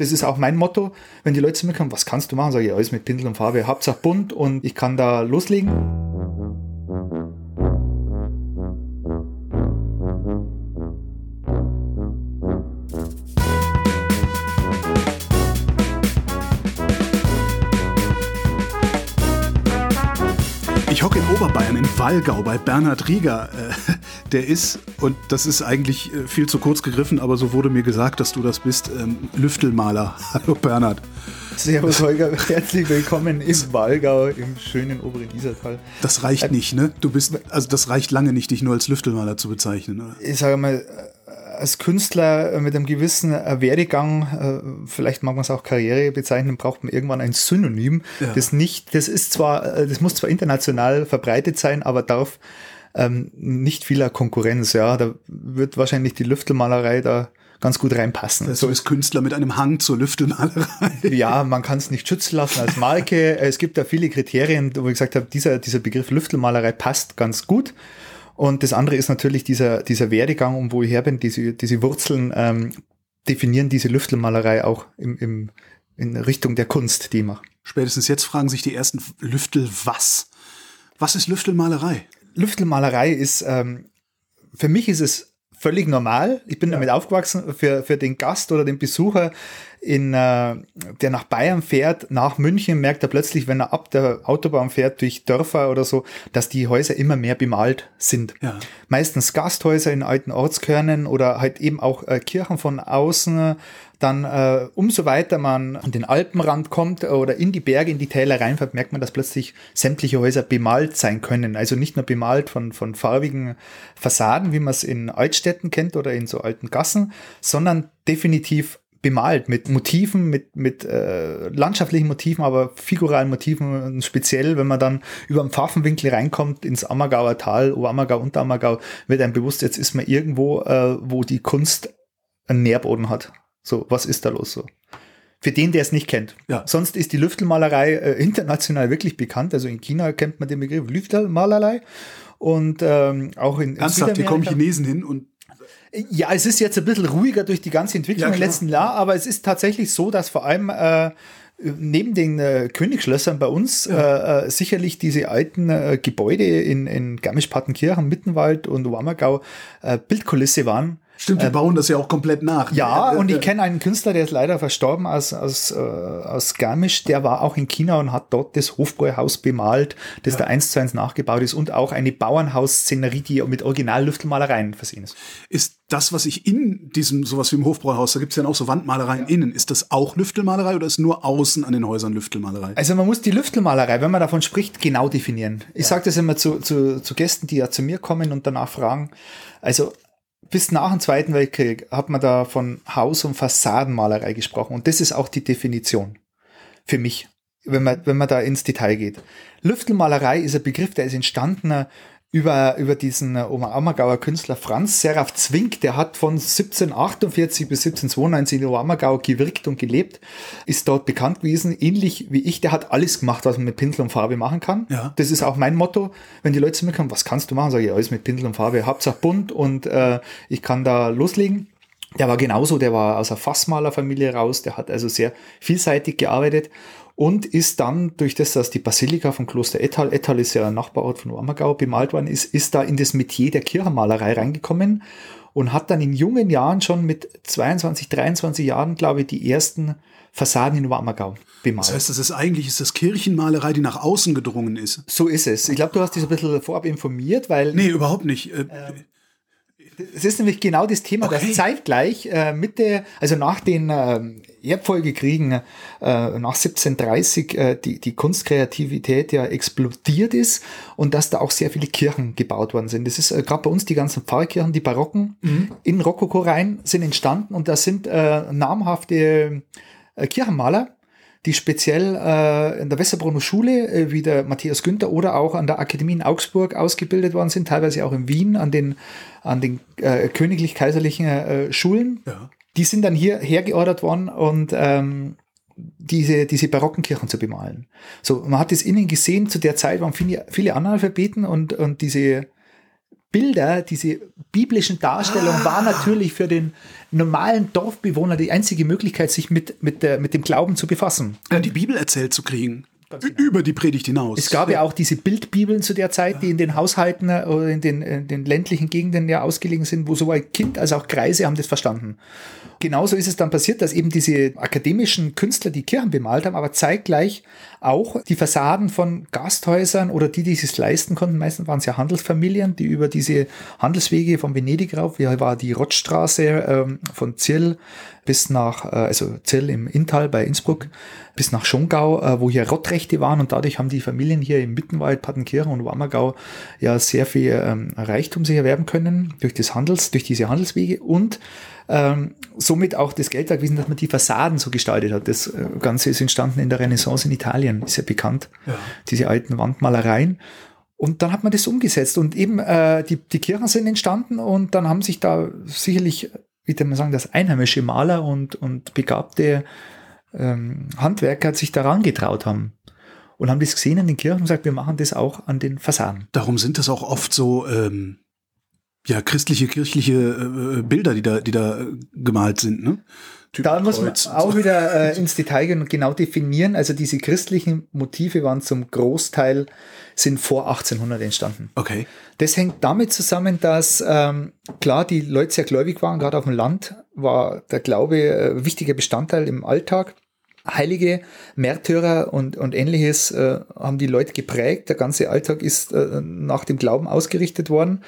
Das ist auch mein Motto. Wenn die Leute zu mir kommen, was kannst du machen? Sage ich, alles mit Pinsel und Farbe. Hauptsache bunt und ich kann da loslegen. Ich hocke in Oberbayern, in Wallgau, bei Bernhard Rieger. Äh, der ist, und das ist eigentlich äh, viel zu kurz gegriffen, aber so wurde mir gesagt, dass du das bist, ähm, Lüftelmaler. Hallo Bernhard. Servus Holger, herzlich willkommen im Wallgau, im schönen oberen Isertal. Das reicht äh, nicht, ne? Du bist, also das reicht lange nicht, dich nur als Lüftelmaler zu bezeichnen. Oder? Ich sage mal, als Künstler mit einem gewissen äh, Werdegang, äh, vielleicht mag man es auch Karriere bezeichnen, braucht man irgendwann ein Synonym. Ja. Das nicht, das ist zwar, äh, das muss zwar international verbreitet sein, aber darf ähm, nicht vieler Konkurrenz. Ja, da wird wahrscheinlich die Lüftelmalerei da ganz gut reinpassen. So ist Künstler mit einem Hang zur Lüftelmalerei. Ja, man kann es nicht schützen lassen als Marke. es gibt da viele Kriterien, wo ich gesagt habe, dieser, dieser Begriff Lüftelmalerei passt ganz gut. Und das andere ist natürlich dieser, dieser Werdegang, um wo ich her bin, diese, diese Wurzeln ähm, definieren diese Lüftelmalerei auch im, im, in Richtung der Kunst, die ich mache. Spätestens jetzt fragen sich die ersten Lüftel, was? Was ist Lüftelmalerei? Lüftelmalerei ist, ähm, für mich ist es völlig normal. Ich bin ja. damit aufgewachsen. Für, für den Gast oder den Besucher, in, äh, der nach Bayern fährt, nach München, merkt er plötzlich, wenn er ab der Autobahn fährt durch Dörfer oder so, dass die Häuser immer mehr bemalt sind. Ja. Meistens Gasthäuser in alten Ortskörnen oder halt eben auch äh, Kirchen von außen. Dann äh, umso weiter man an den Alpenrand kommt oder in die Berge, in die Täler reinfährt, merkt man, dass plötzlich sämtliche Häuser bemalt sein können. Also nicht nur bemalt von, von farbigen Fassaden, wie man es in Altstädten kennt oder in so alten Gassen, sondern definitiv bemalt mit Motiven, mit, mit äh, landschaftlichen Motiven, aber figuralen Motiven. Speziell, wenn man dann über den Pfaffenwinkel reinkommt ins Ammergauer Tal, Oberammergau, Unterammergau, wird einem bewusst, jetzt ist man irgendwo, äh, wo die Kunst einen Nährboden hat. So, was ist da los so? Für den, der es nicht kennt. Ja. Sonst ist die Lüftelmalerei äh, international wirklich bekannt. Also in China kennt man den Begriff Lüftelmalerei. Und ähm, auch in, in Ernsthaft, hier kommen Chinesen hin und ja, es ist jetzt ein bisschen ruhiger durch die ganze Entwicklung ja, im letzten Jahr, aber es ist tatsächlich so, dass vor allem äh, neben den äh, Königsschlössern bei uns ja. äh, äh sicherlich diese alten äh, Gebäude in, in Garmisch-Partenkirchen, Mittenwald und Wammergau äh, Bildkulisse waren Stimmt, wir ähm, bauen das ja auch komplett nach. Ja, und ich kenne einen Künstler, der ist leider verstorben aus, aus, äh, aus Garmisch, der war auch in China und hat dort das Hofbräuhaus bemalt, das ja. da eins zu eins nachgebaut ist und auch eine Bauernhausszenerie, die mit Original-Lüftelmalereien versehen ist. Ist das, was ich in diesem, sowas wie im Hofbräuhaus, da gibt es ja auch so Wandmalereien ja. innen, ist das auch Lüftelmalerei oder ist nur außen an den Häusern Lüftelmalerei? Also man muss die Lüftelmalerei, wenn man davon spricht, genau definieren. Ich ja. sage das immer zu, zu, zu Gästen, die ja zu mir kommen und danach fragen. Also bis nach dem Zweiten Weltkrieg hat man da von Haus- und Fassadenmalerei gesprochen. Und das ist auch die Definition für mich, wenn man, wenn man da ins Detail geht. Lüftelmalerei ist ein Begriff, der ist entstanden über, über diesen äh, Oberammergauer Künstler Franz Seraph Zwink, der hat von 1748 bis 1792 in Oberammergau gewirkt und gelebt, ist dort bekannt gewesen, ähnlich wie ich, der hat alles gemacht, was man mit Pinsel und Farbe machen kann. Ja. Das ist auch mein Motto, wenn die Leute zu mir kommen, was kannst du machen, sage ich, alles mit Pinsel und Farbe, Hauptsache bunt und äh, ich kann da loslegen. Der war genauso, der war aus einer Fassmalerfamilie raus, der hat also sehr vielseitig gearbeitet und ist dann durch das, dass die Basilika vom Kloster Ettal, Ettal ist ja ein Nachbarort von Ammergau, bemalt worden ist, ist da in das Metier der Kirchenmalerei reingekommen und hat dann in jungen Jahren schon mit 22, 23 Jahren, glaube ich, die ersten Fassaden in Ammergau bemalt. Das heißt, das ist eigentlich ist das Kirchenmalerei, die nach außen gedrungen ist. So ist es. Ich glaube, du hast dich ein bisschen vorab informiert, weil. Nee, überhaupt nicht. Äh, ähm, es ist nämlich genau das Thema, okay. dass zeitgleich äh, mit der, also nach den äh, Erbfolgekriegen äh, nach 1730 äh, die, die Kunstkreativität ja explodiert ist und dass da auch sehr viele Kirchen gebaut worden sind. Das ist äh, gerade bei uns die ganzen Pfarrkirchen, die Barocken mhm. in Rokoko rein sind entstanden und da sind äh, namhafte äh, Kirchenmaler die speziell äh, in der Westerbrunner Schule, äh, wie der Matthias Günther, oder auch an der Akademie in Augsburg ausgebildet worden sind, teilweise auch in Wien an den, an den äh, königlich-kaiserlichen äh, Schulen. Ja. Die sind dann hier hergeordert worden und ähm, diese, diese barocken Kirchen zu bemalen. So, man hat es innen gesehen, zu der Zeit waren viele, viele Analphabeten und, und diese Bilder, diese biblischen Darstellungen, ah. war natürlich für den normalen Dorfbewohner die einzige Möglichkeit, sich mit, mit, der, mit dem Glauben zu befassen. Ja, die Bibel erzählt zu kriegen. Genau. Über die Predigt hinaus. Es gab ja auch diese Bildbibeln zu der Zeit, die in den Haushalten äh, oder in den, in den ländlichen Gegenden ja ausgelegen sind, wo sowohl Kind als auch Kreise haben das verstanden. Genauso ist es dann passiert, dass eben diese akademischen Künstler die Kirchen bemalt haben, aber zeitgleich auch die Fassaden von Gasthäusern oder die, die es leisten konnten. Meistens waren es ja Handelsfamilien, die über diese Handelswege von Venedig rauf, hier war die Rottstraße ähm, von Zirl bis nach, äh, also Zell im Inntal bei Innsbruck, bis nach Schongau, äh, wo hier Rottrechte waren und dadurch haben die Familien hier im Mittenwald, Pattenkirchen und Wammergau ja sehr viel ähm, Reichtum sich erwerben können durch das Handels, durch diese Handelswege und ähm, somit auch das Geld gewesen, dass man die Fassaden so gestaltet hat. Das äh, Ganze ist entstanden in der Renaissance in Italien, ist ja bekannt, ja. diese alten Wandmalereien. Und dann hat man das umgesetzt und eben äh, die, die Kirchen sind entstanden und dann haben sich da sicherlich wie man sagen, das einheimische Maler und, und begabte ähm, Handwerker sich daran getraut haben und haben das gesehen in den Kirchen und gesagt, wir machen das auch an den Fassaden. Darum sind das auch oft so ähm, ja christliche kirchliche äh, Bilder, die da die da gemalt sind, ne? Typ da muss man auch wieder äh, ins Detail gehen und genau definieren. Also diese christlichen Motive waren zum Großteil sind vor 1800 entstanden. Okay. Das hängt damit zusammen, dass ähm, klar die Leute sehr gläubig waren. Gerade auf dem Land war der Glaube äh, wichtiger Bestandteil im Alltag. Heilige, Märtyrer und, und ähnliches äh, haben die Leute geprägt. Der ganze Alltag ist äh, nach dem Glauben ausgerichtet worden.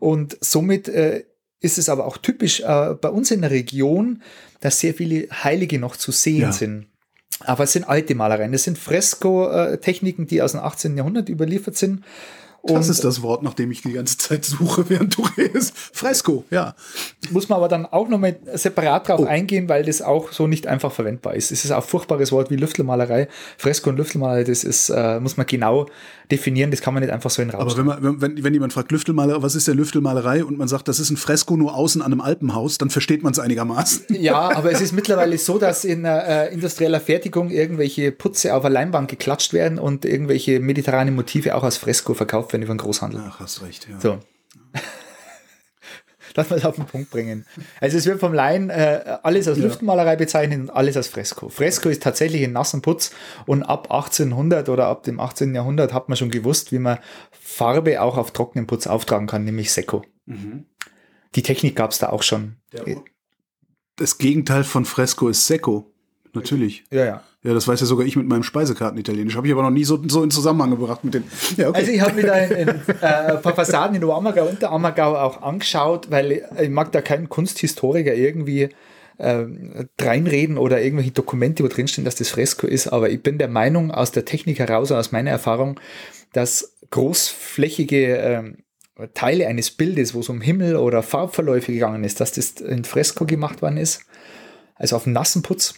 Und somit äh, ist es aber auch typisch äh, bei uns in der Region, dass sehr viele Heilige noch zu sehen ja. sind. Aber es sind alte Malereien. Das sind Fresko-Techniken, die aus dem 18. Jahrhundert überliefert sind. Und das ist das Wort, nach dem ich die ganze Zeit suche, während du redest. Fresko, ja. Muss man aber dann auch nochmal separat drauf oh. eingehen, weil das auch so nicht einfach verwendbar ist. Es ist auch ein furchtbares Wort wie Lüftelmalerei. Fresko und Lüftelmalerei, das ist, äh, muss man genau definieren, das kann man nicht einfach so in Raum Aber wenn, man, wenn, wenn jemand fragt, Lüftelmalerei, was ist der Lüftelmalerei? Und man sagt, das ist ein Fresko nur außen an einem Alpenhaus, dann versteht man es einigermaßen. Ja, aber es ist mittlerweile so, dass in äh, industrieller Fertigung irgendwelche Putze auf eine Leinwand geklatscht werden und irgendwelche mediterrane Motive auch als Fresko verkauft werden über den Großhandel. Ach, hast recht, ja. So. Lass mal es auf den Punkt bringen. Also es wird vom Laien äh, alles als ja. Luftmalerei bezeichnet und alles als Fresko. Fresko ist tatsächlich ein nassen Putz und ab 1800 oder ab dem 18. Jahrhundert hat man schon gewusst, wie man Farbe auch auf trockenen Putz auftragen kann, nämlich Sekko. Mhm. Die Technik gab es da auch schon. Das Gegenteil von Fresko ist Sekko. Natürlich. Ja, ja. Ja, das weiß ja sogar ich mit meinem Speisekarten-Italienisch. Habe ich aber noch nie so, so in Zusammenhang gebracht mit den. Ja, okay. Also ich habe mir da ein, ein äh, paar Fassaden in Oberammergau und der Ammergau auch angeschaut, weil ich mag da keinen Kunsthistoriker irgendwie äh, reinreden oder irgendwelche Dokumente, wo drinstehen, dass das Fresko ist. Aber ich bin der Meinung, aus der Technik heraus, aus meiner Erfahrung, dass großflächige äh, Teile eines Bildes, wo es um Himmel oder Farbverläufe gegangen ist, dass das in Fresko gemacht worden ist. Also auf nassen Putz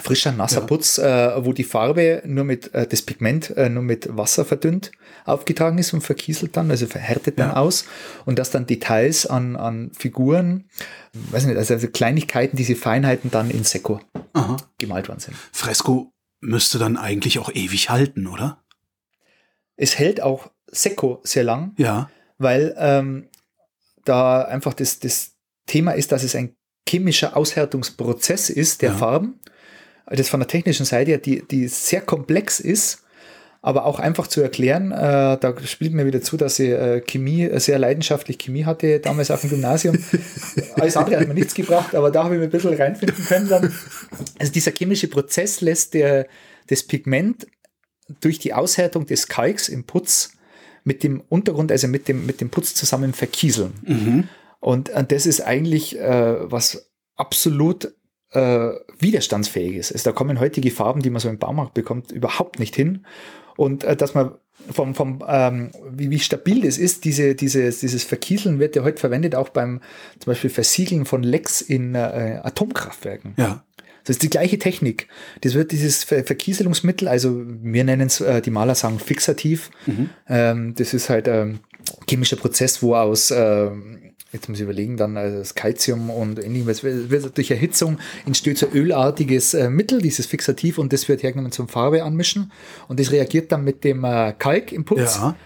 frischer, nasser ja. Putz, äh, wo die Farbe nur mit, äh, das Pigment äh, nur mit Wasser verdünnt aufgetragen ist und verkieselt dann, also verhärtet dann ja. aus und dass dann Details an, an Figuren, weiß nicht, also, also Kleinigkeiten, diese Feinheiten dann in Sekko Aha. gemalt worden sind. Fresko müsste dann eigentlich auch ewig halten, oder? Es hält auch Sekko sehr lang, ja. weil ähm, da einfach das, das Thema ist, dass es ein chemischer Aushärtungsprozess ist der ja. Farben das von der technischen Seite her, die, die sehr komplex ist, aber auch einfach zu erklären. Äh, da spielt mir wieder zu, dass sie äh, Chemie, äh, sehr leidenschaftlich Chemie hatte, damals auf dem Gymnasium. Alles andere hat mir nichts gebracht, aber da habe ich mir ein bisschen reinfinden können dann. Also dieser chemische Prozess lässt der, das Pigment durch die Aushärtung des Kalks im Putz mit dem Untergrund, also mit dem, mit dem Putz zusammen verkieseln. Mhm. Und, und das ist eigentlich äh, was absolut äh, widerstandsfähig ist. Also da kommen heutige Farben, die man so im Baumarkt bekommt, überhaupt nicht hin. Und äh, dass man vom, vom ähm, wie, wie stabil das ist, diese, dieses, dieses Verkieseln wird ja heute verwendet, auch beim zum Beispiel Versiegeln von Lecks in äh, Atomkraftwerken. Ja. Das ist die gleiche Technik. Das wird dieses Ver Verkieselungsmittel, also wir nennen es, äh, die Maler sagen fixativ. Mhm. Ähm, das ist halt ein ähm, chemischer Prozess, wo aus ähm, jetzt muss ich überlegen, dann also das Calcium und ähnliches, wird durch Erhitzung entsteht so ölartiges äh, Mittel, dieses Fixativ, und das wird hergenommen zum Farbe anmischen. Und das reagiert dann mit dem äh, Kalk im Putz. Ja.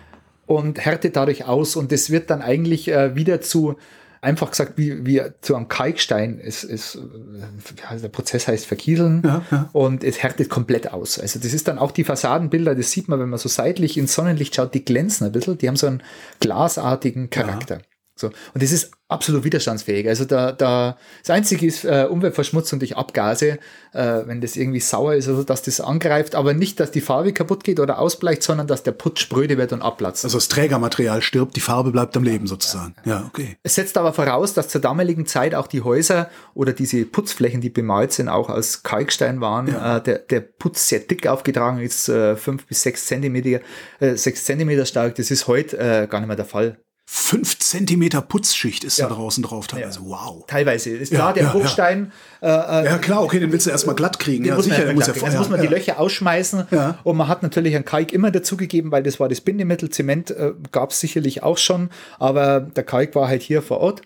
und härtet dadurch aus und das wird dann eigentlich äh, wieder zu einfach gesagt, wie, wie zu einem Kalkstein ist, ist äh, der Prozess heißt verkieseln ja, ja. und es härtet komplett aus. Also das ist dann auch die Fassadenbilder, das sieht man, wenn man so seitlich ins Sonnenlicht schaut, die glänzen ein bisschen, die haben so einen glasartigen Charakter. Ja. So. Und das ist absolut widerstandsfähig. Also da, da das Einzige ist äh, Umweltverschmutzung durch Abgase, äh, wenn das irgendwie sauer ist, also dass das angreift, aber nicht, dass die Farbe kaputt geht oder ausbleicht, sondern dass der Putz spröde wird und abplatzt. Also das Trägermaterial stirbt, die Farbe bleibt am Leben sozusagen. Ja, ja okay. Es setzt aber voraus, dass zur damaligen Zeit auch die Häuser oder diese Putzflächen, die bemalt sind, auch aus Kalkstein waren. Ja. Äh, der, der Putz sehr dick aufgetragen ist, äh, fünf bis sechs Zentimeter, äh, sechs Zentimeter stark. Das ist heute äh, gar nicht mehr der Fall. Fünf Zentimeter Putzschicht ist ja. da draußen drauf teilweise. Ja. Wow. Teilweise. Ist klar, der Bruchstein. Ja. Äh, ja. klar, okay, den willst du erstmal glatt kriegen. ja, muss sicher, muss ja Jetzt muss man die Löcher ausschmeißen. Ja. Und man hat natürlich einen Kalk immer dazugegeben, weil das war das Bindemittel. Zement äh, gab es sicherlich auch schon, aber der Kalk war halt hier vor Ort.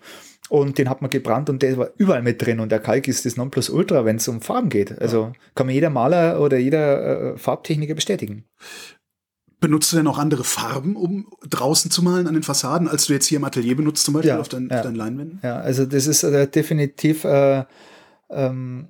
Und den hat man gebrannt und der war überall mit drin. Und der Kalk ist das Nonplusultra, wenn es um Farben geht. Also kann mir jeder Maler oder jeder äh, Farbtechniker bestätigen. Benutzt du denn auch andere Farben, um draußen zu malen an den Fassaden, als du jetzt hier im Atelier benutzt, zum Beispiel ja, auf, dein, ja. auf deinen Leinwänden? Ja, also das ist äh, definitiv äh, ähm,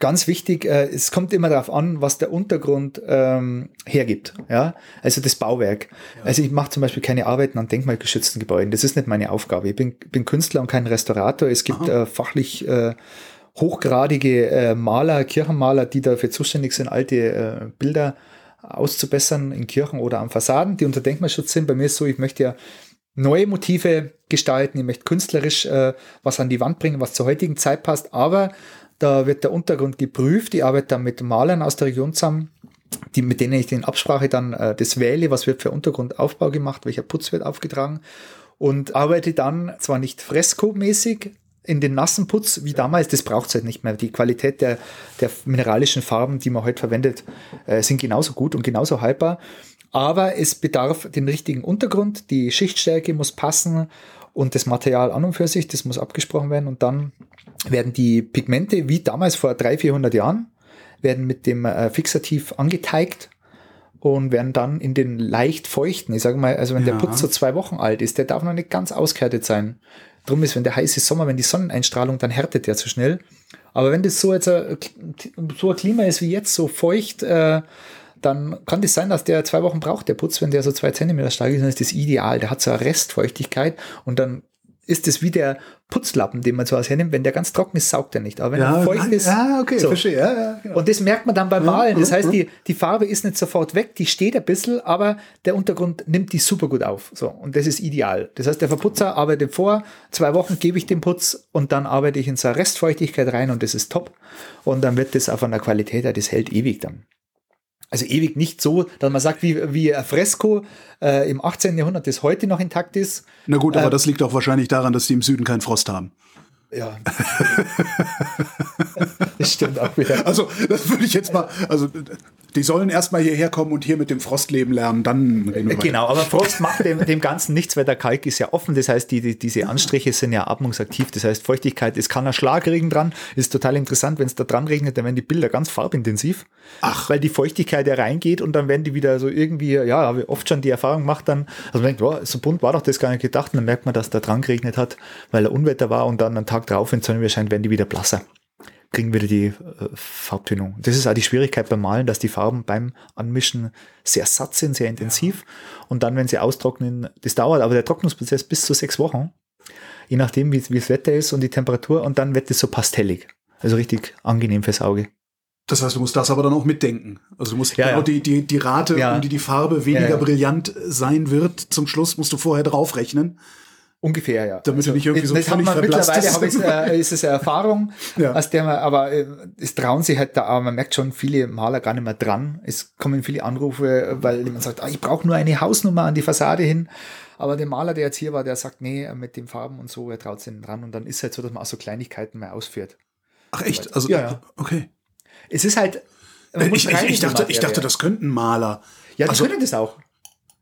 ganz wichtig. Äh, es kommt immer darauf an, was der Untergrund ähm, hergibt. Ja, also das Bauwerk. Ja. Also ich mache zum Beispiel keine Arbeiten an denkmalgeschützten Gebäuden. Das ist nicht meine Aufgabe. Ich bin, bin Künstler und kein Restaurator. Es gibt äh, fachlich äh, hochgradige äh, Maler, Kirchenmaler, die dafür zuständig sind, alte Bilder auszubessern in Kirchen oder am Fassaden, die unter Denkmalschutz sind. Bei mir ist so, ich möchte ja neue Motive gestalten, ich möchte künstlerisch äh, was an die Wand bringen, was zur heutigen Zeit passt, aber da wird der Untergrund geprüft. Ich arbeite dann mit Malern aus der Region zusammen, die, mit denen ich in Absprache dann äh, das wähle, was wird für Untergrundaufbau gemacht, welcher Putz wird aufgetragen und arbeite dann zwar nicht freskomäßig, in den nassen Putz wie damals, das braucht es halt nicht mehr. Die Qualität der, der mineralischen Farben, die man heute verwendet, äh, sind genauso gut und genauso haltbar. Aber es bedarf den richtigen Untergrund, die Schichtstärke muss passen und das Material an und für sich, das muss abgesprochen werden und dann werden die Pigmente, wie damals vor 300, 400 Jahren, werden mit dem äh, Fixativ angeteigt und werden dann in den leicht feuchten, ich sage mal, also wenn ja. der Putz so zwei Wochen alt ist, der darf noch nicht ganz ausgehärtet sein. Drum ist, wenn der heiße Sommer, wenn die Sonneneinstrahlung, dann härtet der zu schnell. Aber wenn das so jetzt ein, so ein Klima ist wie jetzt, so feucht, äh, dann kann das sein, dass der zwei Wochen braucht, der Putz, wenn der so zwei Zentimeter stark ist, dann ist das ideal. Der hat so eine Restfeuchtigkeit und dann ist es wie der Putzlappen, den man so hernimmt. Wenn der ganz trocken ist, saugt er nicht. Aber wenn ja, er feucht ist. Ja, okay, so. verstehe. Ja, ja, genau. Und das merkt man dann beim Malen. Das heißt, die, die Farbe ist nicht sofort weg, die steht ein bisschen, aber der Untergrund nimmt die super gut auf. So. Und das ist ideal. Das heißt, der Verputzer arbeitet vor, zwei Wochen gebe ich den Putz und dann arbeite ich in so eine Restfeuchtigkeit rein und das ist top. Und dann wird das auf einer Qualität, das hält ewig dann also ewig nicht so, dass man sagt, wie, wie ein Fresko äh, im 18. Jahrhundert, das heute noch intakt ist. Na gut, aber äh, das liegt auch wahrscheinlich daran, dass die im Süden keinen Frost haben. Ja. das stimmt auch wieder. Also, das würde ich jetzt mal, also die sollen erstmal hierher kommen und hier mit dem Frostleben lernen, dann reden wir Genau, aber Frost macht dem, dem Ganzen nichts, weil der Kalk ist ja offen, das heißt, die, die, diese Anstriche sind ja atmungsaktiv, das heißt, Feuchtigkeit, es kann ein Schlagregen dran, ist total interessant, wenn es da dran regnet, dann werden die Bilder ganz farbintensiv, Ach. weil die Feuchtigkeit ja reingeht und dann werden die wieder so irgendwie, ja, habe ich oft schon die Erfahrung gemacht dann, also man denkt, wow, so bunt war doch das gar nicht gedacht. Und dann merkt man, dass da dran geregnet hat, weil er Unwetter war und dann einen Tag drauf, wenn es Sonne scheint, werden die wieder blasser kriegen wieder die äh, Farbtönung. Das ist auch die Schwierigkeit beim Malen, dass die Farben beim Anmischen sehr satt sind, sehr intensiv. Ja. Und dann, wenn sie austrocknen, das dauert aber der Trocknungsprozess bis zu sechs Wochen. Je nachdem, wie, wie das Wetter ist und die Temperatur. Und dann wird es so pastellig. Also richtig angenehm fürs Auge. Das heißt, du musst das aber dann auch mitdenken. Also du musst ja, genau ja. Die, die, die Rate, ja. um die die Farbe weniger brillant sein wird, zum Schluss musst du vorher draufrechnen. Ungefähr, ja. Damit also, nicht irgendwie so völlig Mittlerweile habe ich, äh, ist es eine Erfahrung, ja. aus der man, aber äh, es trauen sich halt da, aber man merkt schon viele Maler gar nicht mehr dran. Es kommen viele Anrufe, weil man sagt, ah, ich brauche nur eine Hausnummer an die Fassade hin. Aber der Maler, der jetzt hier war, der sagt, nee, mit den Farben und so, er traut sich nicht dran. Und dann ist es halt so, dass man auch so Kleinigkeiten mehr ausführt. Ach echt? Also, ja, ja. okay. Es ist halt. Ich, ich, ich, dachte, ich dachte, das könnten Maler. Ja, die also, können das auch.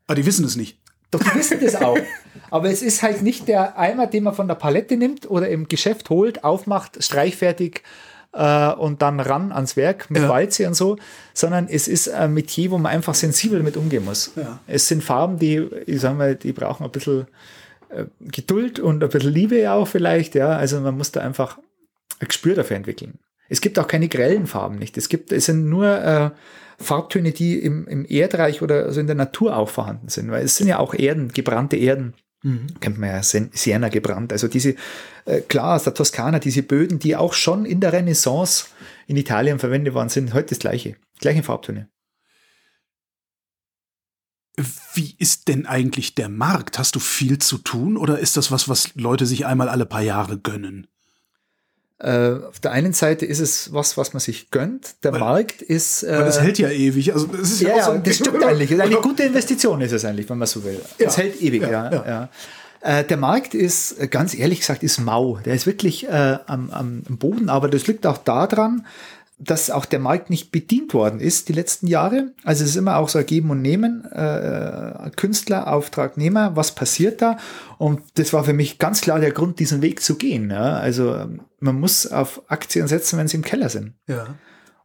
Aber die wissen es nicht. Doch, die wissen das auch. Aber es ist halt nicht der Eimer, den man von der Palette nimmt oder im Geschäft holt, aufmacht, streichfertig, äh, und dann ran ans Werk mit Ja. Walze und so, sondern es ist ein Metier, wo man einfach sensibel mit umgehen muss. Ja. Es sind Farben, die, ich sag mal, die brauchen ein bisschen äh, Geduld und ein bisschen Liebe ja auch vielleicht, ja. Also man muss da einfach ein Gespür dafür entwickeln. Es gibt auch keine grellen Farben nicht. Es gibt, es sind nur äh, Farbtöne, die im, im Erdreich oder also in der Natur auch vorhanden sind, weil es sind ja auch Erden, gebrannte Erden. Kennt man ja Siena gebrannt. Also diese, äh, klar, aus der Toskana, diese Böden, die auch schon in der Renaissance in Italien verwendet worden sind, heute das gleiche. Gleiche Farbtöne. Wie ist denn eigentlich der Markt? Hast du viel zu tun oder ist das was, was Leute sich einmal alle paar Jahre gönnen? Äh, auf der einen Seite ist es was, was man sich gönnt. Der Weil- Markt ist. Äh, Weil das hält ja ewig. Also das ist ja, Ja, auch so ja, das stimmt eigentlich. Eine gute Investition ist es eigentlich, wenn man so will. Es hält ewig, ja. Ja, ja, ja. Äh, der Markt ist, äh, ganz ehrlich gesagt, ist mau. Der ist wirklich äh, am, am Boden, aber das liegt auch daran, dass auch der Markt nicht bedient worden ist die letzten Jahre. Also es ist immer auch so ein Geben und Nehmen, äh, Künstler, Auftragnehmer, was passiert da? Und das war für mich ganz klar der Grund, diesen Weg zu gehen. Ja? Also ähm, man muss auf Aktien setzen, wenn sie im Keller sind. Ja.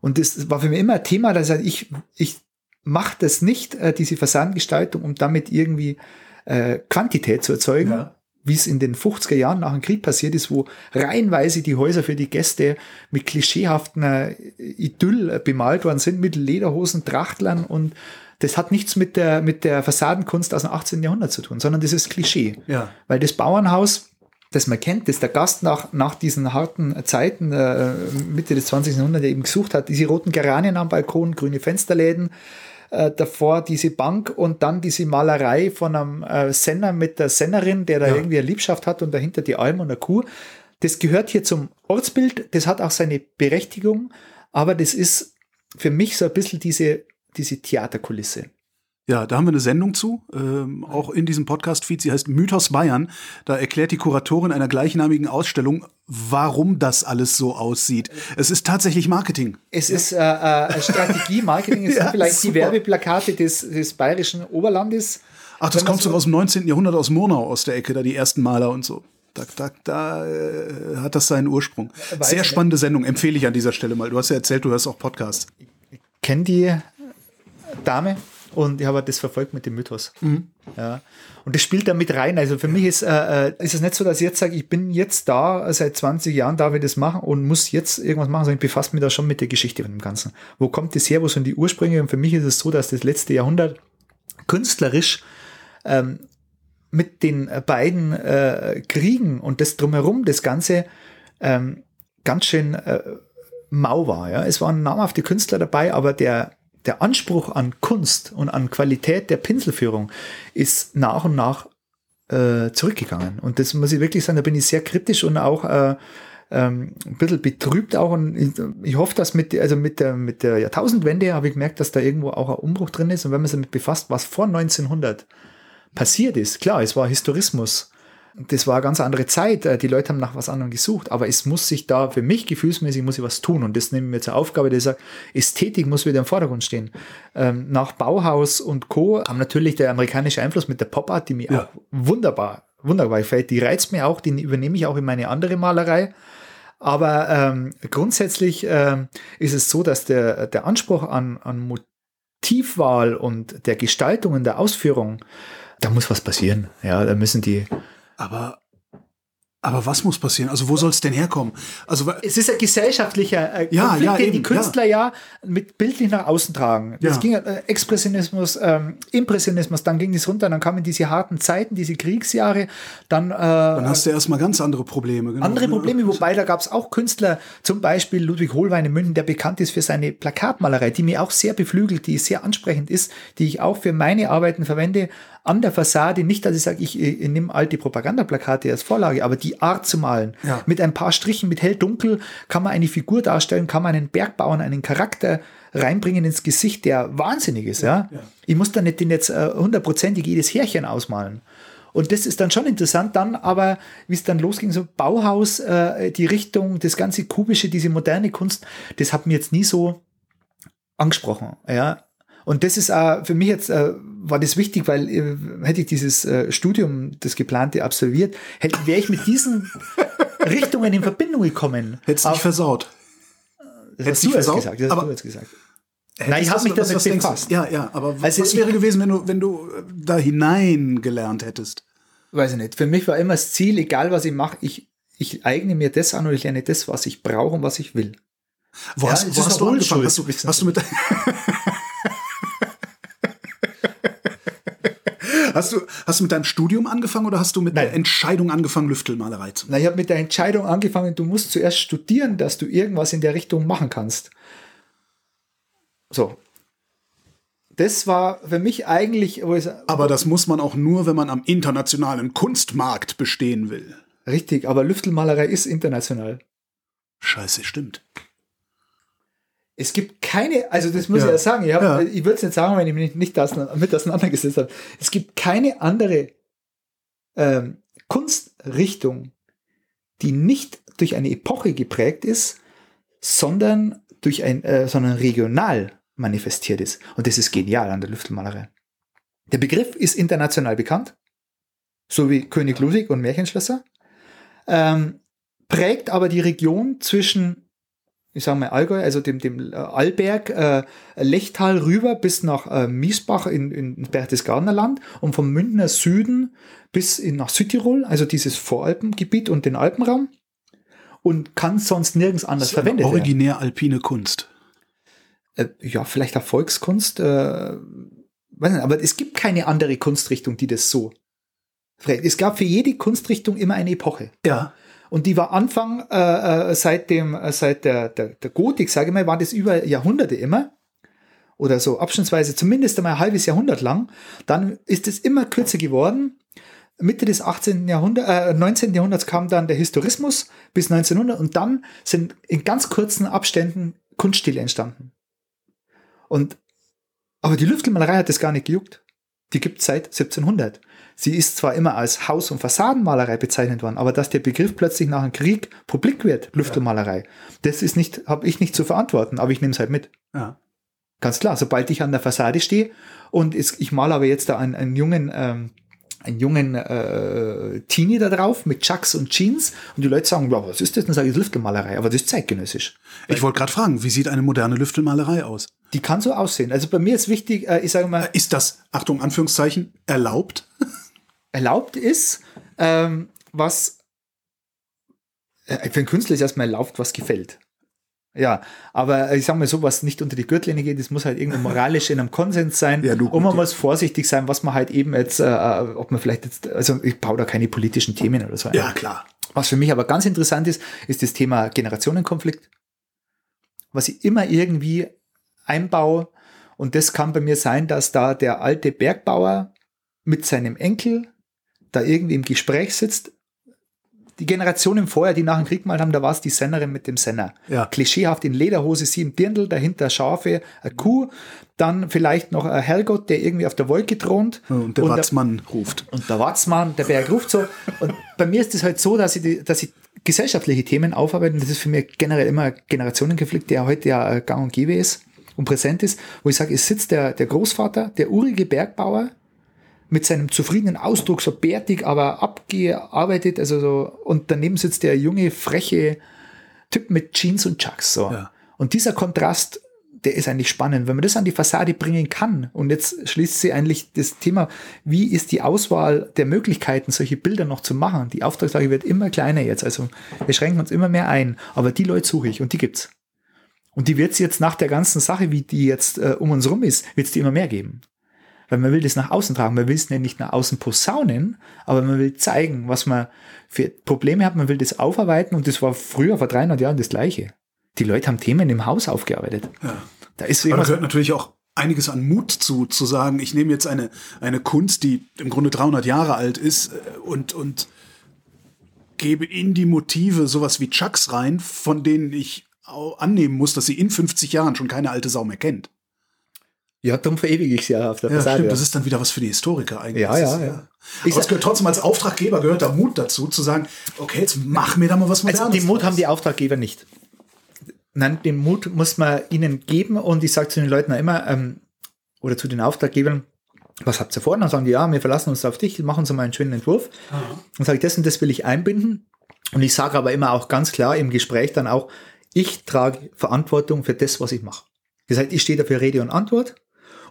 Und das war für mich immer ein Thema, dass ich, ich mache das nicht, äh, diese Fassadengestaltung, um damit irgendwie äh, Quantität zu erzeugen, Ja. Wie es in den 50er Jahren nach dem Krieg passiert ist, wo reihenweise die Häuser für die Gäste mit klischeehaften äh, Idyll äh, bemalt worden sind, mit Lederhosen, Trachtlern und das hat nichts mit der, mit der Fassadenkunst aus dem 18. Jahrhundert zu tun, sondern das ist Klischee. Ja. Weil das Bauernhaus, das man kennt, das der Gast nach, nach diesen harten Zeiten äh, Mitte des 20. Jahrhunderts eben gesucht hat, diese roten Geranien am Balkon, grüne Fensterläden, äh, davor diese Bank und dann diese Malerei von einem äh, Senner mit der Sennerin, der da Ja. irgendwie eine Liebschaft hat und dahinter die Alm und eine Kuh. Das gehört hier zum Ortsbild, das hat auch seine Berechtigung, aber das ist für mich so ein bisschen diese, diese Theaterkulisse. Ja, da haben wir eine Sendung zu, ähm, auch in diesem Podcast-Feed. Sie heißt Mythos Bayern. Da erklärt die Kuratorin einer gleichnamigen Ausstellung, warum das alles so aussieht. Es ist tatsächlich Marketing. Es ist äh, äh, Strategie, Marketing, es Ja, sind vielleicht die super. Werbeplakate des, des bayerischen Oberlandes. Ach, das kommt so- sogar aus dem 19. Jahrhundert, aus Murnau, aus der Ecke, da die ersten Maler und so. Da, da, da äh, hat das seinen Ursprung. weiß Sehr nicht. spannende Sendung, empfehle ich an dieser Stelle mal. Du hast ja erzählt, du hörst auch Podcasts. Kenne die Dame und ich habe das verfolgt mit dem Mythos. Ja. Und das spielt da mit rein. Also für mich ist, äh, äh, ist es nicht so, dass ich jetzt sage, ich bin jetzt da, seit 20 Jahren darf ich das machen und muss jetzt irgendwas machen, sondern ich befasse mich da schon mit der Geschichte von dem Ganzen. Wo kommt das her, wo sind die Ursprünge? Und für mich ist es so, dass das letzte Jahrhundert künstlerisch ähm, mit den beiden äh, Kriegen und das drumherum, das Ganze ähm, ganz schön äh, mau war. Ja? Es waren namhafte Künstler dabei, aber der, der Anspruch an Kunst und an Qualität der Pinselführung ist nach und nach äh, zurückgegangen. Und das muss ich wirklich sagen, da bin ich sehr kritisch und auch äh, ähm, ein bisschen betrübt auch. Und ich, ich hoffe, dass mit, also mit der, mit der Jahrtausendwende habe ich gemerkt, dass da irgendwo auch ein Umbruch drin ist. Und wenn man sich damit befasst, was vor 1900 passiert ist, klar, es war Historismus. Das war eine ganz andere Zeit. Äh, Die Leute haben nach was anderem gesucht. Aber es muss sich da, für mich gefühlsmäßig, muss ich was tun. Und das nehmen wir zur Aufgabe, dass ich sage, Ästhetik muss wieder im Vordergrund stehen. Ähm, nach Bauhaus und Co. haben natürlich der amerikanische Einfluss mit der Pop Art, die mir Ja. auch wunderbar, wunderbar gefällt. Die reizt mir auch, die übernehme ich auch in meine andere Malerei. Aber ähm, grundsätzlich ähm, ist es so, dass der, der Anspruch an, an Motivwahl und der Gestaltung in der Ausführung, da muss was passieren. Ja, da müssen die. Aber, aber was muss passieren? Also wo soll es denn herkommen? Also Es ist ein gesellschaftlicher äh, Ja, Konflikt, ja, den die eben, Künstler ja. mit bildlich nach außen tragen. Das Ja. ging äh, Expressionismus, ähm, Impressionismus, dann ging es runter, dann kamen diese harten Zeiten, diese Kriegsjahre, dann, äh, dann hast du erstmal ganz andere Probleme. Genau. andere Probleme, wobei da gab es auch Künstler, zum Beispiel Ludwig Hohlwein in München, der bekannt ist für seine Plakatmalerei, die mir auch sehr beflügelt, die sehr ansprechend ist, die ich auch für meine Arbeiten verwende, an der Fassade, nicht, dass ich sage, ich, ich, ich nehme alte Propagandaplakate als Vorlage, aber die Art zu malen, Ja. mit ein paar Strichen, mit hell-dunkel, kann man eine Figur darstellen, kann man einen Berg bauen, einen Charakter reinbringen ins Gesicht, der wahnsinnig ist. Ja? Ich muss da nicht den jetzt äh, hundertprozentig jedes Härchen ausmalen. Und das ist dann schon interessant, dann aber, wie es dann losging, so Bauhaus, äh, die Richtung, das ganze kubische, diese moderne Kunst, das hat mir jetzt nie so angesprochen, ja. Und das ist äh, für mich jetzt, äh, war das wichtig, weil äh, hätte ich dieses äh, Studium, das geplante, absolviert, hätte, wäre ich mit diesen Richtungen in Verbindung gekommen. Hättest dich Aber- versaut. Das Hättest hast du du versaut? gesagt. Das hast du jetzt gesagt. Nein, ich habe du- mich damit was du? befasst. Ja, ja, aber Also was wäre gewesen, wenn du, wenn du äh, da hinein gelernt hättest? Weiß ich nicht. Für mich war immer das Ziel, egal was ich mache, ich, ich eigne mir das an und ich lerne das, was ich brauche und was ich will. Wo Ja, hast, wo hast du angefangen? Hast du, hast du mit Hast du, hast du mit deinem Studium angefangen oder hast du mit Nein. der Entscheidung angefangen, Lüftelmalerei zu machen? Na, ich habe mit der Entscheidung angefangen, du musst zuerst studieren, dass du irgendwas in der Richtung machen kannst. So. Das war für mich eigentlich, wo ich, Aber das muss man auch nur, wenn man am internationalen Kunstmarkt bestehen will. richtig, aber Lüftelmalerei ist international. Scheiße, stimmt. Es gibt keine, also das muss Ja. ich ja sagen, ich, hab- Ja. ich würde es nicht sagen, wenn ich mich nicht das, mit auseinandergesetzt habe. Es gibt keine andere ähm, Kunstrichtung, die nicht durch eine Epoche geprägt ist, sondern durch ein, äh, sondern regional manifestiert ist. Und das ist genial an der Lüftelmalerei. Der Begriff ist international bekannt, so wie König Ludwig und Märchenschlösser, ähm, prägt aber die Region zwischen ich sage mal Allgäu, also dem, dem äh, Allberg, äh, Lechtal rüber bis nach äh, Miesbach in, in Berchtesgadener Land und vom Münchner Süden bis in, nach Südtirol, also dieses Voralpengebiet und den Alpenraum und kann sonst nirgends anders Das ist verwendet werden. originär alpine Kunst. Äh, ja, vielleicht auch Volkskunst, äh, weiß nicht, aber es gibt keine andere Kunstrichtung, die das so. Es gab für jede Kunstrichtung immer eine Epoche. Ja. Und die war Anfang, äh, äh, seit, dem, äh, seit der, der, der Gotik, sage ich mal, war das über Jahrhunderte immer. Oder so abschnittsweise zumindest einmal ein halbes Jahrhundert lang. Dann ist es immer kürzer geworden. Mitte des 18. Jahrhunderts, äh, 19. Jahrhunderts kam dann der Historismus bis 1900 und dann sind in ganz kurzen Abständen Kunststile entstanden. Und, aber die Lüftelmalerei hat das gar nicht gejuckt. Die gibt seit 1700. Sie ist zwar immer als Haus- und Fassadenmalerei bezeichnet worden, aber dass der Begriff plötzlich nach dem Krieg publik wird, Lüftelmalerei, das ist nicht, habe ich nicht zu verantworten, aber ich nehme es halt mit. Ja. Ganz klar, sobald ich an der Fassade stehe und ich male aber jetzt da einen, einen jungen, ähm, einen jungen äh, Teenie da drauf mit Chucks und Jeans und die Leute sagen, was ist das? Dann sage ich, Lüftelmalerei, aber das ist zeitgenössisch. Ich wollte gerade fragen, wie sieht eine moderne Lüftelmalerei aus? Die kann so aussehen. Also bei mir ist wichtig, äh, ich sage mal, Ist das, Achtung, Anführungszeichen, erlaubt? erlaubt ist, ähm, was äh, für einen Künstler ist erstmal erlaubt, was gefällt. Ja, aber ich sage mal so, was nicht unter die Gürtellinie geht, das muss halt irgendwo moralisch in einem Konsens sein. Ja, du, und man muss vorsichtig sein, was man halt eben jetzt, äh, ob man vielleicht jetzt, also ich baue da keine politischen Themen oder so ein. Ja, klar. Was für mich aber ganz interessant ist, ist das Thema Generationenkonflikt. Was ich immer irgendwie einbaue. Und das kann bei mir sein, dass da der alte Bergbauer mit seinem Enkel da irgendwie im Gespräch sitzt. Die Generationen vorher, die nach dem Krieg mal haben, da war es die Sennerin mit dem Senner. Ja. Klischeehaft in Lederhose, sie im Dirndl, dahinter Schafe, eine Kuh, dann vielleicht noch ein Herrgott, der irgendwie auf der Wolke thront. Und der Und Watzmann ruft. und der Watzmann, der Berg ruft so. Und bei mir ist es halt so, dass ich, die, dass ich gesellschaftliche Themen aufarbeite. Und das ist für mich generell immer ein Generationenkonflikt, der heute ja äh, gang und gäbe ist und präsent ist, wo ich sage, es sitzt der, der Großvater, der urige Bergbauer, mit seinem zufriedenen Ausdruck, so bärtig, aber abgearbeitet, also so, und daneben sitzt der junge, freche Typ mit Jeans und Chucks, so. Ja. Und dieser Kontrast, der ist eigentlich spannend, wenn man das an die Fassade bringen kann. Und jetzt schließt sie eigentlich das Thema, wie ist die Auswahl der Möglichkeiten, solche Bilder noch zu machen? Die Auftragslage wird immer kleiner jetzt, also wir schränken uns immer mehr ein, aber die Leute suche ich und die gibt's. Und die wird es jetzt nach der ganzen Sache, wie die jetzt äh, um uns rum ist, wird es die immer mehr geben. Weil man will das nach außen tragen. Man will es nicht nach außen posaunen, aber man will zeigen, was man für Probleme hat. Man will das aufarbeiten und das war früher, vor 300 Jahren, das Gleiche. Die Leute haben Themen im Haus aufgearbeitet. Ja. Da ist Aber da gehört natürlich auch einiges an Mut zu, zu sagen, ich nehme jetzt eine, eine Kunst, die im Grunde 300 Jahre alt ist äh, und, und gebe in die Motive sowas wie Chucks rein, von denen ich annehmen muss, dass sie in 50 Jahren schon keine alte Sau mehr kennt. Ja, darum verewige ich es ja auf der Ja, Fassade. stimmt. Das ist dann wieder was für die Historiker eigentlich. Ja, ja, ja. Aber Ich es sag- gehört trotzdem als Auftraggeber gehört da Mut dazu, zu sagen, okay, jetzt mach mir da mal was Modernes. Also den Mut haben die Auftraggeber nicht. Nein, den Mut muss man ihnen geben und ich sage zu den Leuten immer, ähm, oder zu den Auftraggebern, was habt ihr vor? Dann sagen die, ja, wir verlassen uns auf dich, machen Sie mal einen schönen Entwurf. Und sage ich, das und das will ich einbinden. Und ich sage aber immer auch ganz klar im Gespräch dann auch, ich trage Verantwortung für das, was ich mache. Das heißt, ich stehe dafür Rede und Antwort.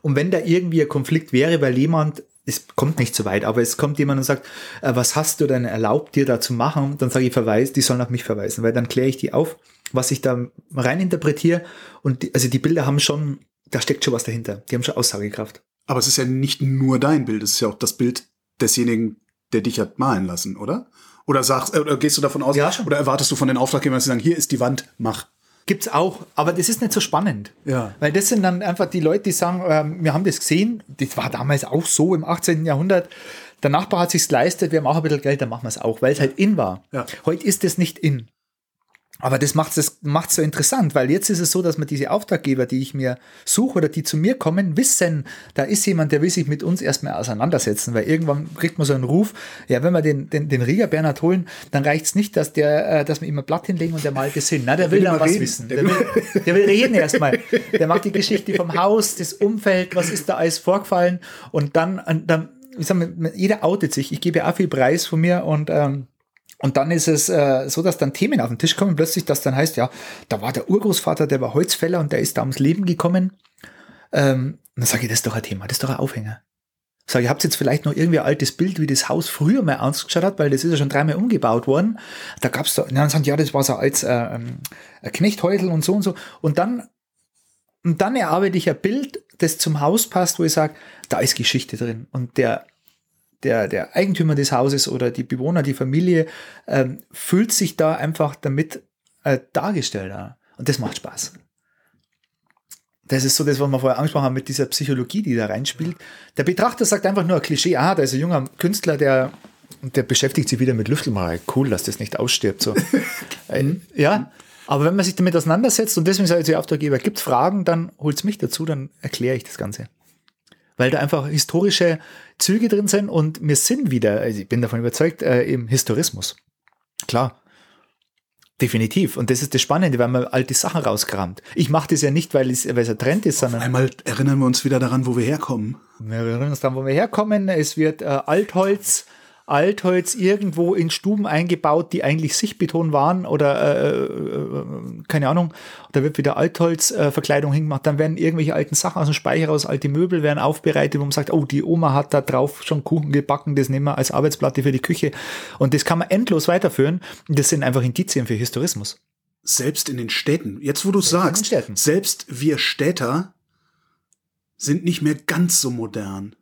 Und wenn da irgendwie ein Konflikt wäre, weil jemand, es kommt nicht so weit, aber es kommt jemand und sagt, äh, was hast du denn erlaubt, dir da zu machen? Dann sage ich, verweis, die sollen auf mich verweisen, weil dann kläre ich die auf, was ich da rein interpretiere. Und die, also die Bilder haben schon, da steckt schon was dahinter. Die haben schon Aussagekraft. Aber es ist ja nicht nur dein Bild, es ist ja auch das Bild desjenigen, der dich hat malen lassen, oder? Oder sagst, äh, oder gehst du davon aus, Ja, schon. oder erwartest du von den Auftraggebern, dass sie sagen, hier ist die Wand, mach. Gibt's auch, aber das ist nicht so spannend. Ja. Weil das sind dann einfach die Leute, die sagen, ähm, wir haben das gesehen, das war damals auch so im 18. Jahrhundert. Der Nachbar hat sich's geleistet, wir haben auch ein bisschen Geld, dann machen wir es auch, weil es halt in war. Ja. Heute ist das nicht in. Aber das macht es macht's so interessant, weil jetzt ist es so, dass man diese Auftraggeber, die ich mir suche oder die zu mir kommen, wissen, da ist jemand, der will sich mit uns erstmal auseinandersetzen, weil irgendwann kriegt man so einen Ruf, ja, wenn wir den, den, den Rieger Bernhard holen, dann reicht's nicht, dass der, äh, dass wir ihm ein Blatt hinlegen und der malt es hin. Na, der will, will dann was reden. wissen. Der Der will, der will reden erstmal. Der macht die Geschichte vom Haus, das Umfeld, was ist da alles vorgefallen und dann, dann, ich sag mal, jeder outet sich. Ich gebe ja auch viel Preis von mir und, ähm, und dann ist es äh, so, dass dann Themen auf den Tisch kommen, plötzlich, dass dann heißt, ja, da war der Urgroßvater, der war Holzfäller und der ist da ums Leben gekommen. Ähm, und dann sage ich, das ist doch ein Thema, das ist doch ein Aufhänger. Sage ich, habt jetzt vielleicht noch irgendwie ein altes Bild, wie das Haus früher mal ausgeschaut hat, weil das ist ja schon dreimal umgebaut worden. Da gab's da, und dann sagen, ja, das war so als äh, ein Knechthäusl und so und so. Und dann, und dann erarbeite ich ein Bild, das zum Haus passt, wo ich sage, da ist Geschichte drin. Und der, der, der Eigentümer des Hauses oder die Bewohner, die Familie, ähm, fühlt sich da einfach damit äh, dargestellt. Ja. Und das macht Spaß. Das ist so das, was wir vorher angesprochen haben mit dieser Psychologie, die da reinspielt. Der Betrachter sagt einfach nur ein Klischee, ah, da ist ein junger Künstler, der, der beschäftigt sich wieder mit Lüftelmalerei. Cool, dass das nicht ausstirbt. So. Äh, ja, aber wenn man sich damit auseinandersetzt und deswegen sage ich zu Auftraggeber, gibt Fragen, dann holt's mich dazu, dann erkläre ich das Ganze. Weil da einfach historische Züge drin sind und wir sind wieder, also ich bin davon überzeugt, äh, im Historismus. Klar. Definitiv. Und das ist das Spannende, weil man alte Sachen rauskramt. Ich mache das ja nicht, weil es, weil es ein Trend ist, sondern Einmal erinnern wir uns wieder daran, wo wir herkommen. wir erinnern uns dann, wo wir herkommen. Es wird äh, Altholz, Altholz irgendwo in Stuben eingebaut, die eigentlich Sichtbeton waren oder äh, äh, keine Ahnung. Da wird wieder Altholzverkleidung äh, hingemacht. Dann werden irgendwelche alten Sachen aus dem Speicher raus, alte Möbel werden aufbereitet, wo man sagt, oh, die Oma hat da drauf schon Kuchen gebacken, das nehmen wir als Arbeitsplatte für die Küche. Und das kann man endlos weiterführen. Das sind einfach Indizien für Historismus. Selbst in den Städten, jetzt wo du sagst, selbst wir Städter sind nicht mehr ganz so modern.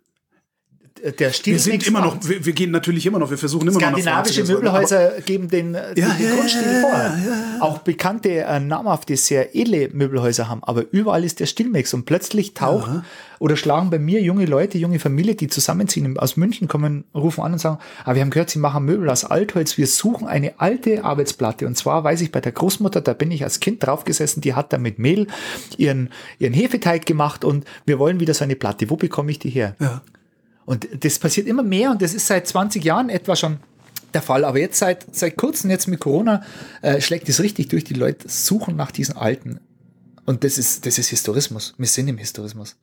Der Stil Wir sind immer noch, wir, wir gehen natürlich immer noch, wir versuchen immer noch Skandinavische Möbelhäuser geben den, den, Ja, den ja, Grundstil vor. ja, Auch bekannte, äh, namhafte, sehr edle Möbelhäuser haben, aber überall ist der Stilmix und plötzlich taucht oder schlagen bei mir junge Leute, junge Familie, die zusammenziehen, aus München kommen, rufen an und sagen, ah, wir haben gehört, sie machen Möbel aus Altholz, wir suchen eine alte Arbeitsplatte und zwar weiß ich bei der Großmutter, da bin ich als Kind draufgesessen, die hat da mit Mehl ihren, ihren Hefeteig gemacht und wir wollen wieder so eine Platte, wo bekomme ich die her? Ja. Und das passiert immer mehr und das ist seit 20 Jahren etwa schon der Fall. Aber jetzt seit, seit kurzem, jetzt mit Corona, äh, schlägt es richtig durch. Die Leute suchen nach diesen Alten. Und das ist, das ist Historismus. Wir sind im Historismus.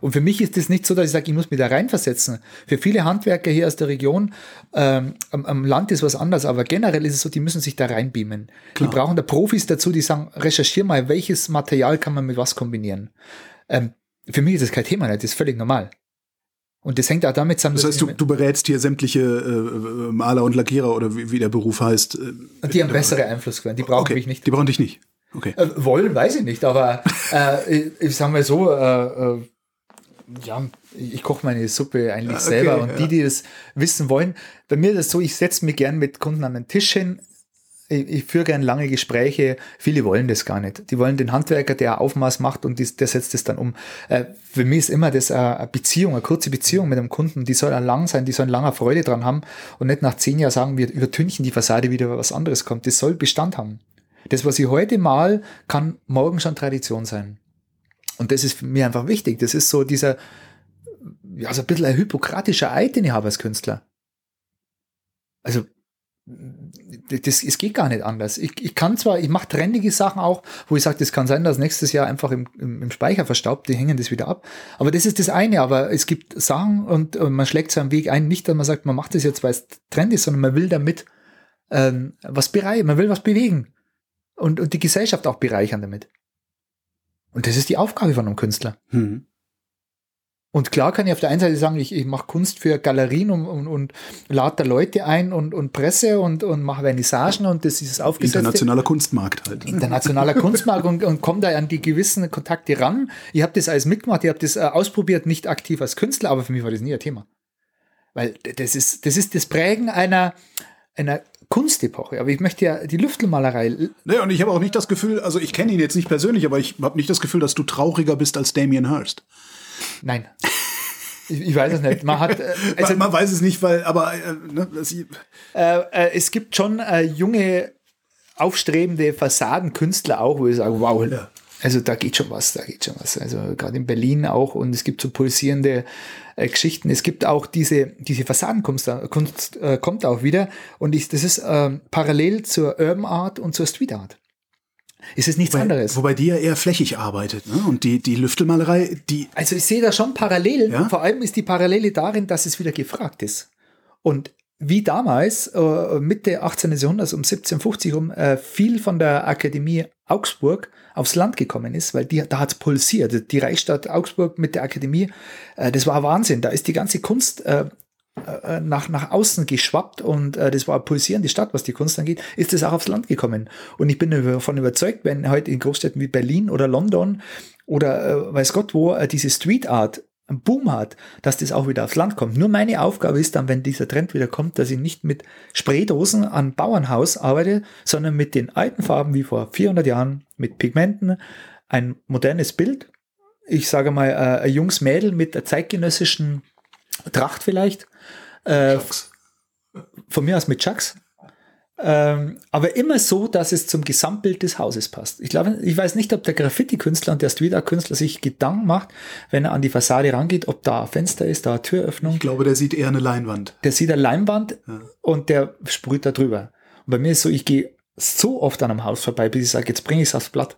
Und für mich ist das nicht so, dass ich sage, ich muss mich da reinversetzen. Für viele Handwerker hier aus der Region, ähm, am, am Land ist was anderes, aber generell ist es so, die müssen sich da reinbeamen. Die brauchen da Profis dazu, die sagen, recherchier mal, welches Material kann man mit was kombinieren. Ähm, für mich ist das kein Thema, das ist völlig normal. Und das hängt auch damit zusammen, Das heißt, du, du berätst hier sämtliche äh, Maler und Lackierer oder wie, wie der Beruf heißt. äh, die haben bessere Einflussquellen, die brauchen Okay, mich nicht. die brauchen dich nicht. Okay. Äh, wollen, weiß ich nicht, aber äh, ich, ich sag mal so, äh, äh, ja, ich koche meine Suppe eigentlich okay, selber und ja. die, die das wissen wollen, bei mir ist es so, ich setze mich gern mit Kunden an den Tisch hin, ich, ich führe gern lange Gespräche, viele wollen das gar nicht. Die wollen den Handwerker, der Aufmaß macht und dies, der setzt es dann um. Äh, für mich ist immer das äh, eine Beziehung, eine kurze Beziehung mit einem Kunden, die soll lang sein, die sollen lange Freude dran haben und nicht nach zehn Jahren sagen, wir übertünchen die Fassade wieder, was anderes kommt. Das soll Bestand haben. Das, was ich heute mal, kann morgen schon Tradition sein. Und das ist mich einfach wichtig. Das ist so dieser, ja, so ein bisschen ein hypokratischer Eid, den ich habe als Künstler. Also, das, es geht gar nicht anders. Ich, ich kann zwar, ich mache trendige Sachen auch, wo ich sage, das kann sein, dass nächstes Jahr einfach im, im, im Speicher verstaubt, die hängen das wieder ab. Aber das ist das eine, aber es gibt Sachen und äh, man schlägt seinen Weg ein, nicht, dass man sagt, man macht das jetzt, weil es Trend ist, sondern man will damit ähm, was bereiten, man will was bewegen. und, und die Gesellschaft auch bereichern damit. Und das ist die Aufgabe von einem Künstler. Hm. Und klar kann ich auf der einen Seite sagen, ich, ich mache Kunst für Galerien und, und, und lade da Leute ein und, und Presse und, und mache Vernissagen und das ist aufgesetzt. Internationaler Kunstmarkt halt. Internationaler Kunstmarkt und, und komme da an die gewissen Kontakte ran. Ich habe das alles mitgemacht, ich habe das äh, ausprobiert, nicht aktiv als Künstler, aber für mich war das nie ein Thema. Weil das ist das, ist das Prägen einer, einer Kunstepoche. Aber ich möchte ja die Lüftelmalerei. Naja, und ich habe auch nicht das Gefühl, also ich kenne ihn jetzt nicht persönlich, aber ich habe nicht das Gefühl, dass du trauriger bist als Damien Hirst. Nein. Ich, ich, weiß es nicht. Man hat, äh, also, man, man, weiß es nicht, weil, aber äh, ne, äh, äh, es gibt schon äh, junge, aufstrebende Fassadenkünstler auch, wo ich sage, wow, ja. also da geht schon was, da geht schon was. Also gerade in Berlin auch und es gibt so pulsierende äh, Geschichten. Es gibt auch diese, diese Fassadenkunst, Kunst, kommt auch wieder und ich, das ist ähm, parallel zur Urban Art und zur Street Art. Es ist nichts wobei, anderes. Wobei die ja eher flächig arbeitet. Ne? Und die, die Lüftelmalerei, die. Also ich sehe da schon Parallelen. Ja? Vor allem ist die Parallele darin, dass es wieder gefragt ist. Und wie damals, äh, Mitte 18. Jahrhunderts um 1750 um, äh, viel von der Akademie Augsburg aufs Land gekommen ist, weil die, da hat es pulsiert. Die Reichsstadt Augsburg mit der Akademie, äh, das war Wahnsinn. Da ist die ganze Kunst äh, äh, nach, nach außen geschwappt und äh, das war pulsierende Stadt, was die Kunst angeht, ist das auch aufs Land gekommen. Und ich bin davon überzeugt, wenn heute in Großstädten wie Berlin oder London oder äh, weiß Gott wo äh, diese Street Art einen Boom hat, dass das auch wieder aufs Land kommt. Nur meine Aufgabe ist dann, wenn dieser Trend wieder kommt, dass ich nicht mit Spraydosen an Bauernhaus arbeite, sondern mit den alten Farben wie vor 400 Jahren, mit Pigmenten, ein modernes Bild. Ich sage mal, äh, ein junges Mädel mit der zeitgenössischen Tracht vielleicht äh, von mir aus mit Chucks. Ähm, aber immer so, dass es zum Gesamtbild des Hauses passt. Ich glaube, ich weiß nicht, ob der Graffiti-Künstler und der Street Art-Künstler sich Gedanken macht, wenn er an die Fassade rangeht, ob da ein Fenster ist, da eine Türöffnung. Ich glaube, der sieht eher eine Leinwand. Der sieht eine Leinwand ja. und der sprüht da drüber. Und bei mir ist so, ich gehe so oft an einem Haus vorbei, bis ich sage, jetzt bringe ich es aufs Blatt.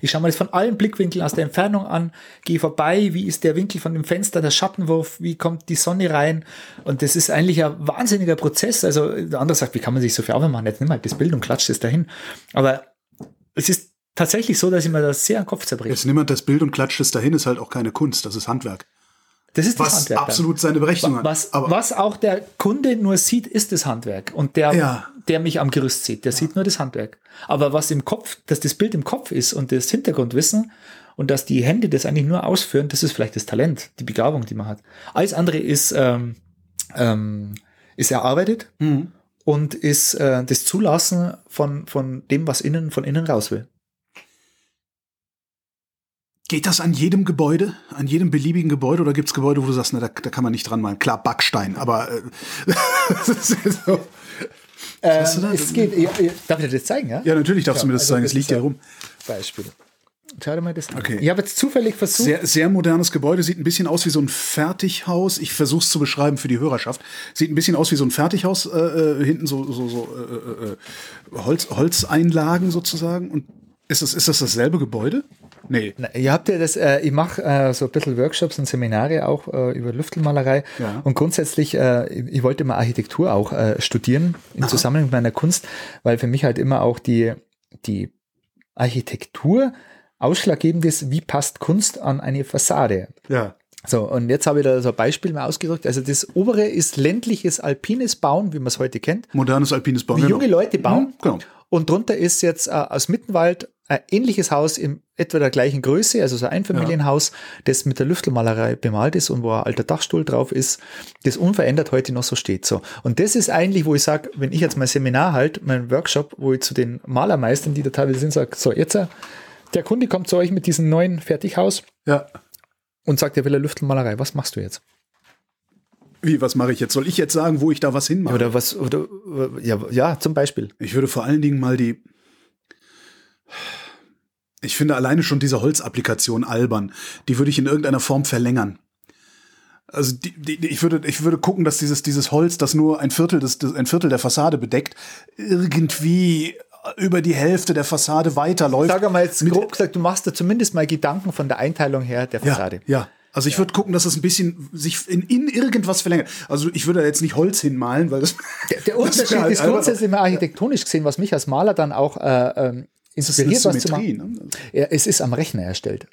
Ich schaue mir das von allen Blickwinkeln aus der Entfernung an, gehe vorbei, wie ist der Winkel von dem Fenster, der Schattenwurf, wie kommt die Sonne rein. Und das ist eigentlich ein wahnsinniger Prozess. Also der andere sagt, wie kann man sich so viel Arbeit machen? Jetzt nimm halt das Bild und klatscht es dahin. Aber es ist tatsächlich so, dass ich mir das sehr den Kopf zerbreche. Jetzt nimm das Bild und klatscht es dahin, ist halt auch keine Kunst, das ist Handwerk. Das ist was das Handwerk. absolut seine Berechnung hat. Was, was auch der Kunde nur sieht, ist das Handwerk. Und der, ja. der mich am Gerüst sieht, der ja. sieht nur das Handwerk. Aber was im Kopf, dass das Bild im Kopf ist und das Hintergrundwissen und dass die Hände das eigentlich nur ausführen, das ist vielleicht das Talent, die Begabung, die man hat. Alles andere ist, ähm, ähm, ist erarbeitet mhm. und ist äh, das Zulassen von, von dem, was innen, von innen raus will. Geht das an jedem Gebäude, an jedem beliebigen Gebäude oder gibt es Gebäude, wo du sagst, na, da, da, kann man nicht dran malen? Klar, Backstein, aber äh, das ist so. Ähm, es geht, ja, darf ich dir das zeigen, ja? Ja, natürlich darfst ja, du mir das also zeigen, es liegt ja rum. Beispiel. Schau dir mal das an. Okay. Ich habe jetzt zufällig versucht. Sehr, sehr modernes Gebäude, sieht ein bisschen aus wie so ein Fertighaus. Ich versuche es zu beschreiben für die Hörerschaft. Sieht ein bisschen aus wie so ein Fertighaus, äh, äh hinten so, so, so äh, äh, äh, Holz, Holzeinlagen sozusagen. Und ist das, ist das dasselbe Gebäude? Nee. Na, ihr habt ja das, äh, ich mache äh, so ein bisschen Workshops und Seminare auch äh, über Lüftelmalerei. Ja. Und grundsätzlich, äh, ich wollte mal Architektur auch äh, studieren im Aha. Zusammenhang mit meiner Kunst, weil für mich halt immer auch die, die Architektur ausschlaggebend ist, wie passt Kunst an eine Fassade. Ja. So, und jetzt habe ich da so ein Beispiel mal ausgedrückt. Also das obere ist ländliches alpines Bauen, wie man es heute kennt. Modernes alpines Bauen. Wie junge genau. Leute bauen. Mhm, genau. Und drunter ist jetzt äh, aus Mittenwald ein ähnliches Haus in etwa der gleichen Größe, also so ein Einfamilienhaus, ja. das mit der Lüftelmalerei bemalt ist und wo ein alter Dachstuhl drauf ist, das unverändert heute noch so steht. So. Und das ist eigentlich, wo ich sage, wenn ich jetzt mein Seminar halt, mein Workshop, wo ich zu den Malermeistern, die da teilweise sind, sage, so, jetzt, äh, der Kunde kommt zu euch mit diesem neuen Fertighaus ja. und sagt, er will eine Lüftelmalerei. Was machst du jetzt? Wie, was mache ich jetzt? Soll ich jetzt sagen, wo ich da was hinmache? Oder was, oder, ja, ja, zum Beispiel. Ich würde vor allen Dingen mal die, ich finde alleine schon diese Holzapplikation albern. Die würde ich in irgendeiner Form verlängern. Also die, die, ich würde ich würde gucken, dass dieses dieses Holz, das nur ein Viertel des, ein Viertel der Fassade bedeckt, irgendwie über die Hälfte der Fassade weiterläuft. Sag mal jetzt grob gesagt, du machst da zumindest mal Gedanken von der Einteilung her der Fassade. Ja. ja. Also ich ja. würde gucken, dass es ein bisschen sich in, in irgendwas verlängert. Also ich würde jetzt nicht Holz hinmalen, weil das. Der, der Unterschied halt ist grundsätzlich mal architektonisch gesehen, was mich als Maler dann auch äh, ähm, inspiriert, was zu machen. Ne? Ja, es ist am Rechner erstellt.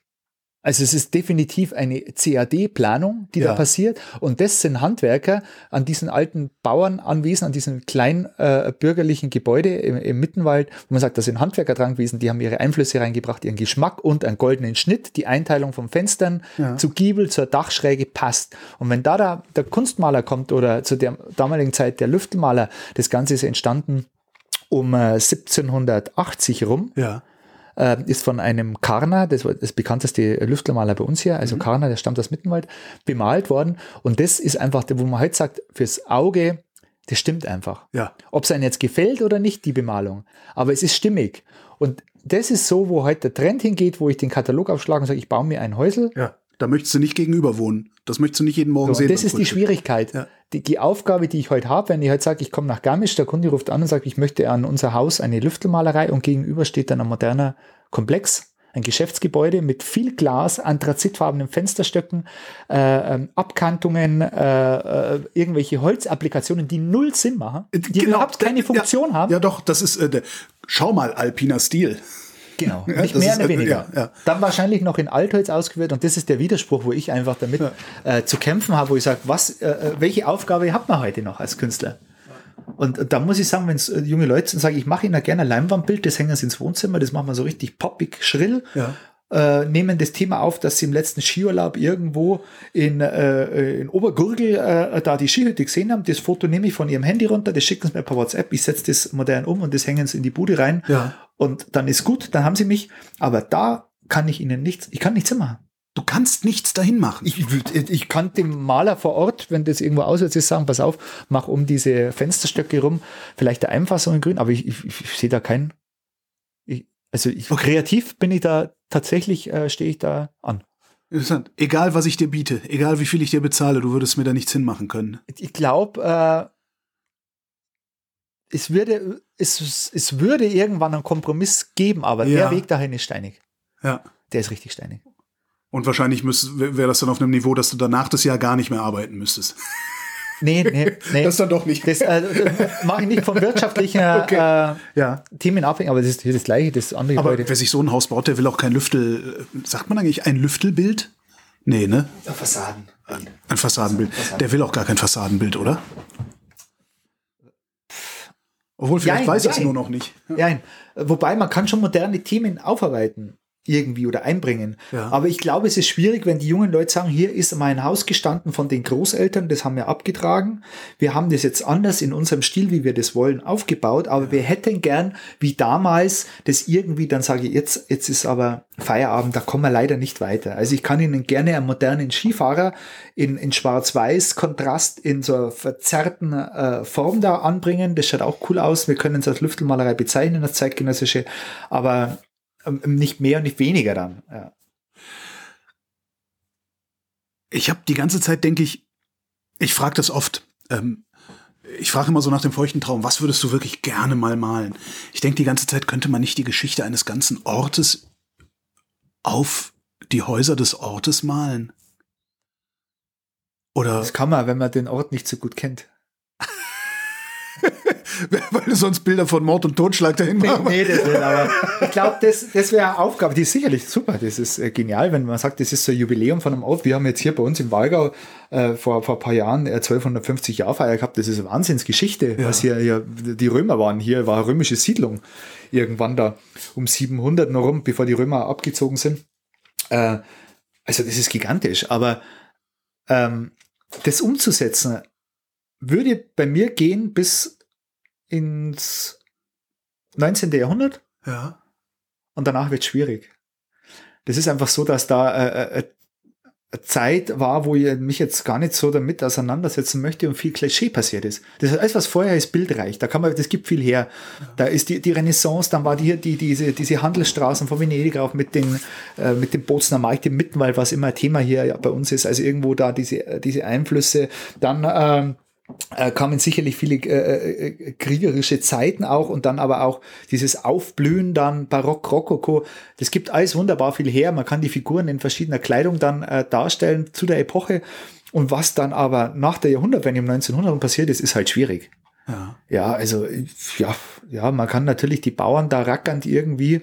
Also es ist definitiv eine CAD-Planung, die ja. da passiert. Und das sind Handwerker an diesen alten Bauernanwesen, an diesen kleinen äh, bürgerlichen Gebäude im, im, Mittenwald, wo man sagt, da sind Handwerker dran gewesen, die haben ihre Einflüsse reingebracht, ihren Geschmack und einen goldenen Schnitt. Die Einteilung von Fenstern ja. zu Giebel, zur Dachschräge passt. Und wenn da, da der Kunstmaler kommt oder zu der damaligen Zeit der Lüftelmaler, das Ganze ist entstanden um äh, 1780 rum. Ja äh, ist von einem Karner, das war das bekannteste Lüftelmaler bei uns hier, also mhm. Karner, der stammt aus Mittenwald, bemalt worden. Und das ist einfach, wo man heute sagt, fürs Auge, das stimmt einfach. Ja. Ob es einem jetzt gefällt oder nicht, die Bemalung. Aber es ist stimmig. Und das ist so, wo heute der Trend hingeht, wo ich den Katalog aufschlage und sage, ich baue mir ein Häusel. Ja. Da möchtest du nicht gegenüber wohnen. Das möchtest du nicht jeden Morgen so, sehen. Das ist die Schwierigkeit. Ja. Die, die, Aufgabe, die ich heute habe, wenn ich heute sage, ich komme nach Garmisch, der Kunde ruft an und sagt, ich möchte an unser Haus eine Lüftelmalerei und gegenüber steht dann ein moderner Komplex, ein Geschäftsgebäude mit viel Glas, anthrazitfarbenen Fensterstöcken, äh, ähm, Abkantungen, äh, äh, irgendwelche Holzapplikationen, die null Sinn machen, die genau, überhaupt keine Funktion ja, haben. Ja, doch, das ist, äh, schau mal, alpiner Stil. Genau, nicht ja, mehr, ist, weniger. Ja, ja. Dann wahrscheinlich noch in Altholz ausgeführt und das ist der Widerspruch, wo ich einfach damit äh, zu kämpfen habe, wo ich sage, was, äh, äh, welche Aufgabe hat man heute noch als Künstler? Und da muss ich sagen, wenn es äh, junge Leute sind, sage ich, ich mache ihnen gerne ein Leinwandbild, das hängen sie ins Wohnzimmer, das machen wir so richtig poppig, schrill. Äh, nehmen das Thema auf, dass sie im letzten Skiurlaub irgendwo in, äh, in Obergurgel äh, da die Skihütte gesehen haben. Das Foto nehme ich von ihrem Handy runter, das schicken sie mir per WhatsApp, ich setze das modern um und das hängen sie in die Bude rein. Ja. Und dann ist gut, dann haben sie mich. Aber da kann ich ihnen nichts, ich kann nichts machen. Du kannst nichts dahin machen. Ich, ich kann dem Maler vor Ort, wenn das irgendwo auswärts ist, sagen, pass auf, mach um diese Fensterstöcke rum, vielleicht der Einfassung in grün, aber ich, ich, ich sehe da keinen. also ich, okay. kreativ bin ich da, tatsächlich äh, stehe ich da an. Interessant. Egal, was ich dir biete, egal wie viel ich dir bezahle, du würdest mir da nichts hinmachen können. Ich glaube, äh, es würde, es, es würde irgendwann einen Kompromiss geben, aber ja. der Weg dahin ist steinig. Ja. Der ist richtig steinig. Und wahrscheinlich wäre das dann auf einem Niveau, dass du danach das Jahr gar nicht mehr arbeiten müsstest. Nee, nee, nee. Das dann doch nicht. Das äh, mache ich nicht von wirtschaftlichen okay. äh, ja. Themen abhängig, aber das ist das Gleiche, das andere Aber Gebäude. wer sich so ein Haus baut, der will auch kein Lüftel, äh, sagt man eigentlich ein Lüftelbild? Nee, ne? Ein Fassaden. Ein Fassadenbild. Der will auch gar kein Fassadenbild, oder? Obwohl, vielleicht ja, weiß er es nur noch nicht. Ja, wobei man kann schon moderne Themen aufarbeiten irgendwie oder einbringen. Ja. Aber ich glaube, es ist schwierig, wenn die jungen Leute sagen, hier ist mein Haus gestanden von den Großeltern, das haben wir abgetragen. Wir haben das jetzt anders in unserem Stil, wie wir das wollen, aufgebaut, aber ja. wir hätten gern, wie damals, das irgendwie, dann sage ich, jetzt, jetzt ist aber Feierabend, da kommen wir leider nicht weiter. Also ich kann Ihnen gerne einen modernen Skifahrer in, in schwarz-weiß Kontrast in so einer verzerrten äh, Form da anbringen. Das schaut auch cool aus. Wir können es als Lüftelmalerei bezeichnen, als zeitgenössische, aber nicht mehr und nicht weniger dann. Ja. Ich habe die ganze Zeit, denke ich, ich frage das oft. Ähm, ich frage immer so nach dem feuchten Traum, was würdest du wirklich gerne mal malen? Ich denke die ganze Zeit, könnte man nicht die Geschichte eines ganzen Ortes auf die Häuser des Ortes malen? Oder das kann man, wenn man den Ort nicht so gut kennt. weil du sonst Bilder von Mord und Totschlag dahin machst. Nee, nee, das aber ich glaube, das, das wäre eine Aufgabe, die ist sicherlich super. Das ist äh, genial, wenn man sagt, das ist so ein Jubiläum von einem Ort. Wir haben jetzt hier bei uns im Walgau äh, vor, vor ein paar Jahren äh, 1250 Jahre Feier gehabt. Das ist eine Wahnsinnsgeschichte, ja. was hier, hier die Römer waren. Hier war eine römische Siedlung irgendwann da um 700 noch rum, bevor die Römer abgezogen sind. Äh, also das ist gigantisch, aber ähm, das umzusetzen würde bei mir gehen bis ins 19. Jahrhundert. Ja. Und danach wird es schwierig. Das ist einfach so, dass da äh, äh, eine Zeit war, wo ich mich jetzt gar nicht so damit auseinandersetzen möchte und viel Klischee passiert ist. Das ist alles, was vorher ist, bildreich. Da kann man, das gibt viel her. Da ist die, die Renaissance, dann war die, die, diese, diese Handelsstraßen von Venedig auch mit den, äh, mit dem Bozner Markt im Mittenwald, was immer Thema hier bei uns ist. Also irgendwo da diese, diese Einflüsse. Dann, ähm, äh, kamen sicherlich viele äh, äh, kriegerische Zeiten auch und dann aber auch dieses Aufblühen dann Barock, Rokoko. Das gibt alles wunderbar viel her. Man kann die Figuren in verschiedener Kleidung dann äh, darstellen zu der Epoche. Und was dann aber nach der Jahrhundertwende um 1900 passiert ist, ist halt schwierig. Ja. ja, also ja, ja, man kann natürlich die Bauern da rackernd irgendwie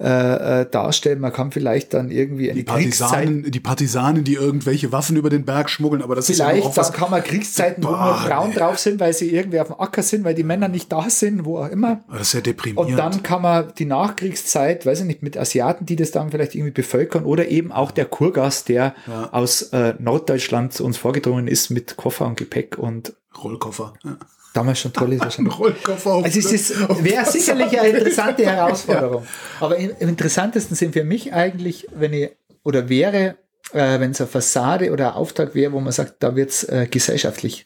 äh, äh, darstellen. Man kann vielleicht dann irgendwie die Partisanen, die Partisanen, die irgendwelche Waffen über den Berg schmuggeln, aber das vielleicht, ist ja auch was. Dann kann man Kriegszeiten, wo nur Frauen ey. drauf sind, weil sie irgendwie auf dem Acker sind, weil die Männer nicht da sind, wo auch immer. Das ist ja deprimierend. Und dann kann man die Nachkriegszeit, weiß ich nicht, mit Asiaten, die das dann vielleicht irgendwie bevölkern oder eben auch der Kurgast, der ja. aus äh, Norddeutschland zu uns vorgedrungen ist mit Koffer und Gepäck und Rollkoffer. Ja damals schon toll ist wahrscheinlich. also es ist, wäre sicherlich eine interessante Herausforderung. Aber im, interessantesten sind für mich eigentlich, wenn ich, oder wäre, äh, wenn es eine Fassade oder ein Auftrag wäre, wo man sagt, da wird es äh, gesellschaftlich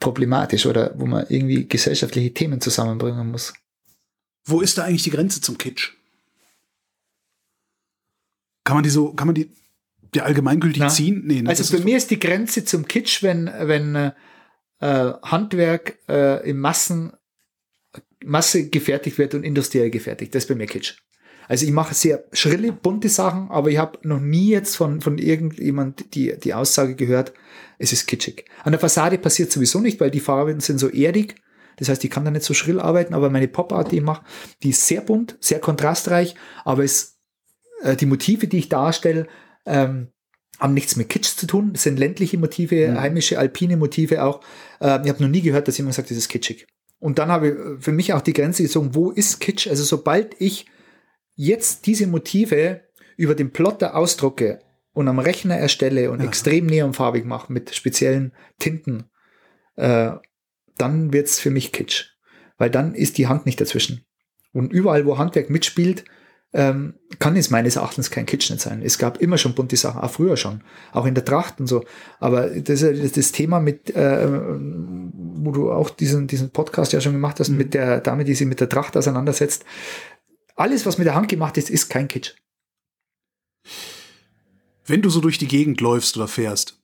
problematisch oder wo man irgendwie gesellschaftliche Themen zusammenbringen muss. Wo ist da eigentlich die Grenze zum Kitsch? Kann man die so, kann man die, die allgemeingültig Na, ziehen? Nee, ne, also für mich ist die Grenze zum Kitsch, wenn, wenn äh, Handwerk äh, in Massen, Masse gefertigt wird und industriell gefertigt. Das ist bei mir Kitsch. Also ich mache sehr schrille, bunte Sachen, aber ich habe noch nie jetzt von, von irgendjemand die, die Aussage gehört, es ist kitschig. An der Fassade passiert sowieso nicht, weil die Farben sind so erdig. Das heißt, ich kann da nicht so schrill arbeiten, aber meine Pop-Art, die ich mache, die ist sehr bunt, sehr kontrastreich, aber es, äh, die Motive, die ich darstelle, ähm, haben nichts mit Kitsch zu tun. Das sind ländliche Motive, mhm. heimische, alpine Motive auch. Äh, ich habe noch nie gehört, dass jemand sagt, das ist kitschig. Und dann habe ich für mich auch die Grenze gezogen, wo ist Kitsch? Also sobald ich jetzt diese Motive über den Plotter ausdrucke und am Rechner erstelle und ja. extrem neonfarbig mache mit speziellen Tinten, äh, dann wird's für mich Kitsch. Weil dann ist die Hand nicht dazwischen. Und überall, wo Handwerk mitspielt, ähm, kann es meines Erachtens kein Kitsch nicht sein. Es gab immer schon bunte Sachen, auch früher schon, auch in der Tracht und so. Aber das ist das Thema mit, äh, wo du auch diesen, diesen Podcast ja schon gemacht hast, mhm. mit der Dame, die sich mit der Tracht auseinandersetzt. Alles, was mit der Hand gemacht ist, ist kein Kitsch. Wenn du so durch die Gegend läufst oder fährst,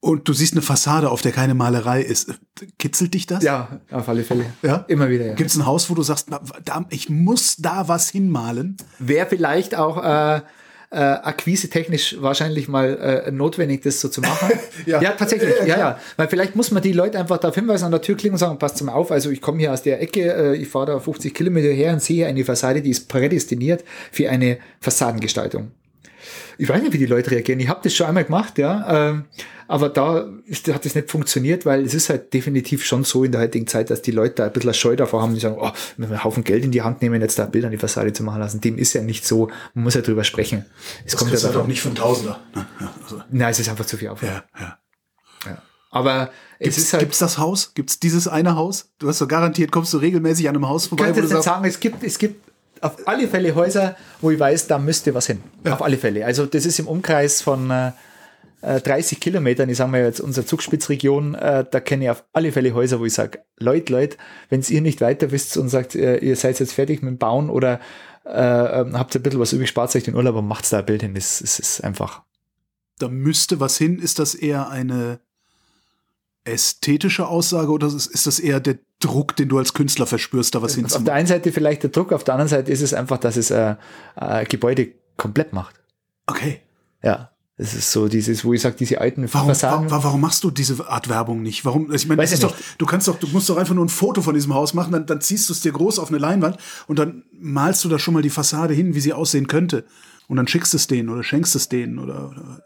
und du siehst eine Fassade, auf der keine Malerei ist. Kitzelt dich das? Ja, auf alle Fälle. Ja? Immer wieder, ja. Gibt es ein Haus, wo du sagst, da, ich muss da was hinmalen? Wäre vielleicht auch äh, äh, akquise-technisch wahrscheinlich mal äh, notwendig, das so zu machen. ja. ja. tatsächlich. Ja, ja, ja. Weil vielleicht muss man die Leute einfach darauf hinweisen, an der Tür klicken und sagen, passt mal auf, also ich komme hier aus der Ecke, äh, ich fahre da 50 Kilometer her und sehe eine Fassade, die ist prädestiniert für eine Fassadengestaltung. Ich weiß nicht, wie die Leute reagieren. Ich habe das schon einmal gemacht, ja. Ähm, aber da ist, hat das nicht funktioniert, weil es ist halt definitiv schon so in der heutigen Zeit, dass die Leute da ein bisschen Scheu davor haben, die sagen, oh, wenn wir einen Haufen Geld in die Hand nehmen, jetzt da ein Bild an die Fassade zu machen lassen. Dem ist ja nicht so. Man muss ja drüber sprechen. Es das kommt ja halt auch nicht von Tausender. Ja, also. Nein, es ist einfach zu viel Aufwand. Ja, ja. ja. Aber gibt's, es ist halt. Gibt's das Haus? Gibt's dieses eine Haus? Du hast doch garantiert, kommst du regelmäßig an einem Haus vorbei. Ich könnte jetzt sagen, es gibt, es gibt auf alle Fälle Häuser, wo ich weiß, da müsste was hin. Ja. Auf alle Fälle. Also das ist im Umkreis von äh, 30 äh, Kilometern, ich sage mal jetzt unsere Zugspitzregion, äh, da kenne ich auf alle Fälle Häuser, wo ich sage, Leute, Leute, wenn ihr nicht weiter wisst und sagt, äh, ihr seid jetzt fertig mit dem Bauen oder äh, ähm, habt ihr ein bisschen was übrig, spart euch den Urlaub und macht da ein Bild hin, das, das ist einfach. Da müsste was hin, ist das eher eine ästhetische Aussage oder ist das eher der Druck, den du als Künstler verspürst, da was hinzumachen? Auf der einen Seite vielleicht der Druck, auf der anderen Seite ist es einfach, dass es äh, äh, Gebäude komplett macht. Okay. Ja. Es ist so dieses, wo ich sage, diese alten warum, Fassaden. Wa warum machst du diese Art Werbung nicht? Warum? Ich meine, doch, du kannst doch, du musst doch einfach nur ein Foto von diesem Haus machen, dann, dann ziehst du es dir groß auf eine Leinwand und dann malst du da schon mal die Fassade hin, wie sie aussehen könnte. Und dann schickst es denen oder schenkst es denen oder. oder.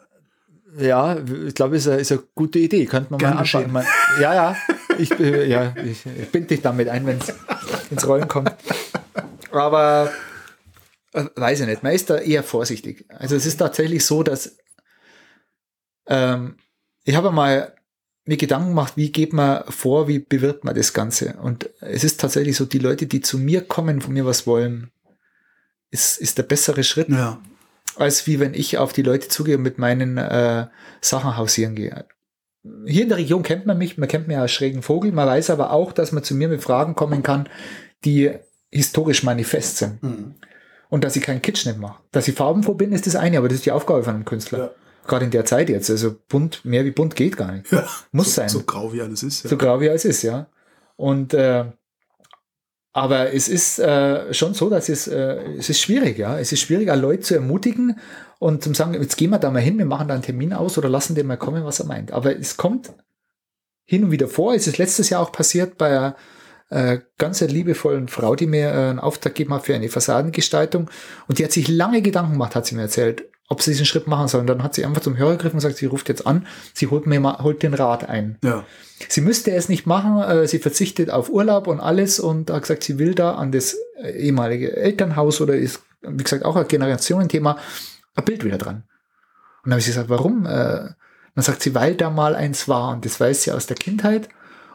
Ja, ich glaube, ist, ist eine gute Idee. Könnte man Gern mal anschauen. Man, ja, ja. Ich, ja, ich, ich binde dich damit ein, wenn es ins Rollen kommt. Aber äh, weiß ich nicht. Man ist da eher vorsichtig. Also es ist tatsächlich so, dass ähm, ich habe mal mir Gedanken gemacht, wie geht man vor, wie bewirbt man das Ganze. Und es ist tatsächlich so, die Leute, die zu mir kommen, von mir was wollen, ist, ist der bessere Schritt, ja. als wie wenn ich auf die Leute zugehe und mit meinen äh, Sachen hausieren gehe. Hier in der Region kennt man mich, man kennt mich als schrägen Vogel, man weiß aber auch, dass man zu mir mit Fragen kommen kann, die historisch manifest sind. Mhm. Und dass ich keinen Kitsch nicht mache. Dass ich Farben verbinde, ist das eine, aber das ist die Aufgabe von einem Künstler. Ja. Gerade in der Zeit jetzt. Also bunt, mehr wie bunt geht gar nicht. Ja, Muss so, sein. So grau wie alles ist. Ja. So grau wie alles ist, ja. Und äh, aber es ist äh, schon so, dass es, äh, es ist schwierig, ja. Es ist schwierig, Leute zu ermutigen und zu sagen, jetzt gehen wir da mal hin, wir machen da einen Termin aus oder lassen den mal kommen, was er meint. Aber es kommt hin und wieder vor. Es ist letztes Jahr auch passiert bei einer äh, ganz liebevollen Frau, die mir äh, einen Auftrag gegeben hat für eine Fassadengestaltung. Und die hat sich lange Gedanken gemacht, hat sie mir erzählt, ob sie diesen Schritt machen soll. Und dann hat sie einfach zum Hörer gegriffen und sagt, sie ruft jetzt an, sie holt mir mal, holt den Rat ein. Ja. Sie müsste es nicht machen, äh, sie verzichtet auf Urlaub und alles und hat gesagt, sie will da an das ehemalige Elternhaus oder ist, wie gesagt, auch ein Generationenthema, ein Bild wieder dran. Und dann habe ich gesagt, warum? Äh, dann sagt sie, weil da mal eins war und das weiß sie aus der Kindheit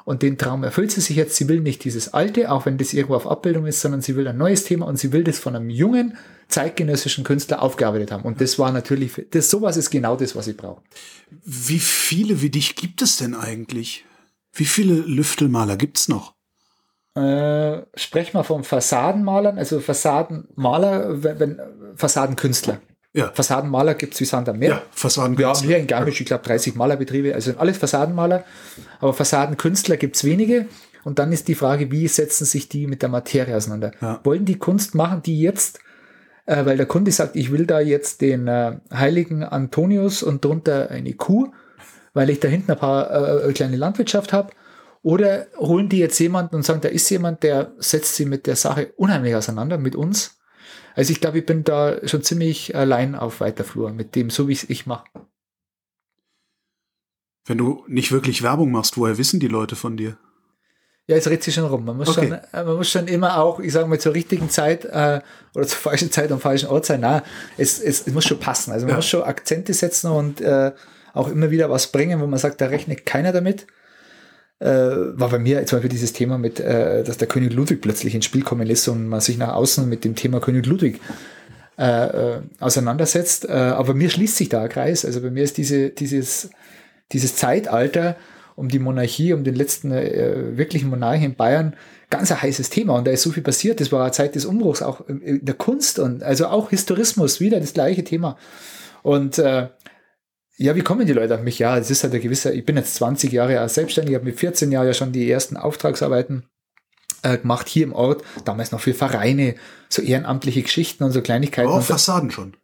und den Traum erfüllt sie sich jetzt. Sie will nicht dieses alte, auch wenn das irgendwo auf Abbildung ist, sondern sie will ein neues Thema und sie will das von einem jungen, zeitgenössischen Künstler aufgearbeitet haben. Und das war natürlich, das sowas ist genau das, was ich brauche. Wie viele wie dich gibt es denn eigentlich? Wie viele Lüftelmaler gibt's noch? Äh, sprechen wir von Fassadenmalern, also Fassadenmaler, wenn, wenn Fassadenkünstler. Ja. Fassadenmaler gibt's wie Sand am Meer. Ja, Fassaden. Wir haben hier in Garmisch, ich glaube, 30 Malerbetriebe, also alles Fassadenmaler. Aber Fassadenkünstler gibt's wenige. Und dann ist die Frage, wie setzen sich die mit der Materie auseinander? Ja. Wollen die Kunst machen, die jetzt, äh, weil der Kunde sagt, ich will da jetzt den äh, heiligen Antonius und drunter eine Kuh, weil ich da hinten ein paar äh, kleine Landwirtschaft habe. Oder holen die jetzt jemanden und sagen, da ist jemand, der setzt sie mit der Sache unheimlich auseinander, mit uns. Also ich glaube, ich bin da schon ziemlich allein auf weiter Flur mit dem, so wie es ich mache. Wenn du nicht wirklich Werbung machst, woher wissen die Leute von dir? Ja, es redet sich schon rum. Man muss, Okay. schon, äh, man muss schon immer auch, ich sage mal, zur richtigen Zeit äh, oder zur falschen Zeit am falschen Ort sein. Na, es, es, es muss schon passen. Also man Ja. muss schon Akzente setzen und äh, auch immer wieder was bringen, wo man sagt, da rechnet keiner damit. Äh, war bei mir zum Beispiel dieses Thema mit, äh, dass der König Ludwig plötzlich ins Spiel kommen lässt und man sich nach außen mit dem Thema König Ludwig äh, äh, auseinandersetzt. Äh, aber mir schließt sich da ein Kreis. Also bei mir ist diese, dieses, dieses Zeitalter um die Monarchie, um den letzten äh, wirklichen Monarchen in Bayern ganz ein heißes Thema. Und da ist so viel passiert. Das war eine Zeit des Umbruchs, auch in- in der Kunst und also auch Historismus, wieder das gleiche Thema. Und äh, ja, wie kommen die Leute auf mich? Ja, es ist halt ein gewisser, ich bin jetzt 20 Jahre als selbstständig, habe mit 14 Jahren ja schon die ersten Auftragsarbeiten äh, gemacht hier im Ort, damals noch für Vereine, so ehrenamtliche Geschichten und so Kleinigkeiten. Oh, Fassaden schon.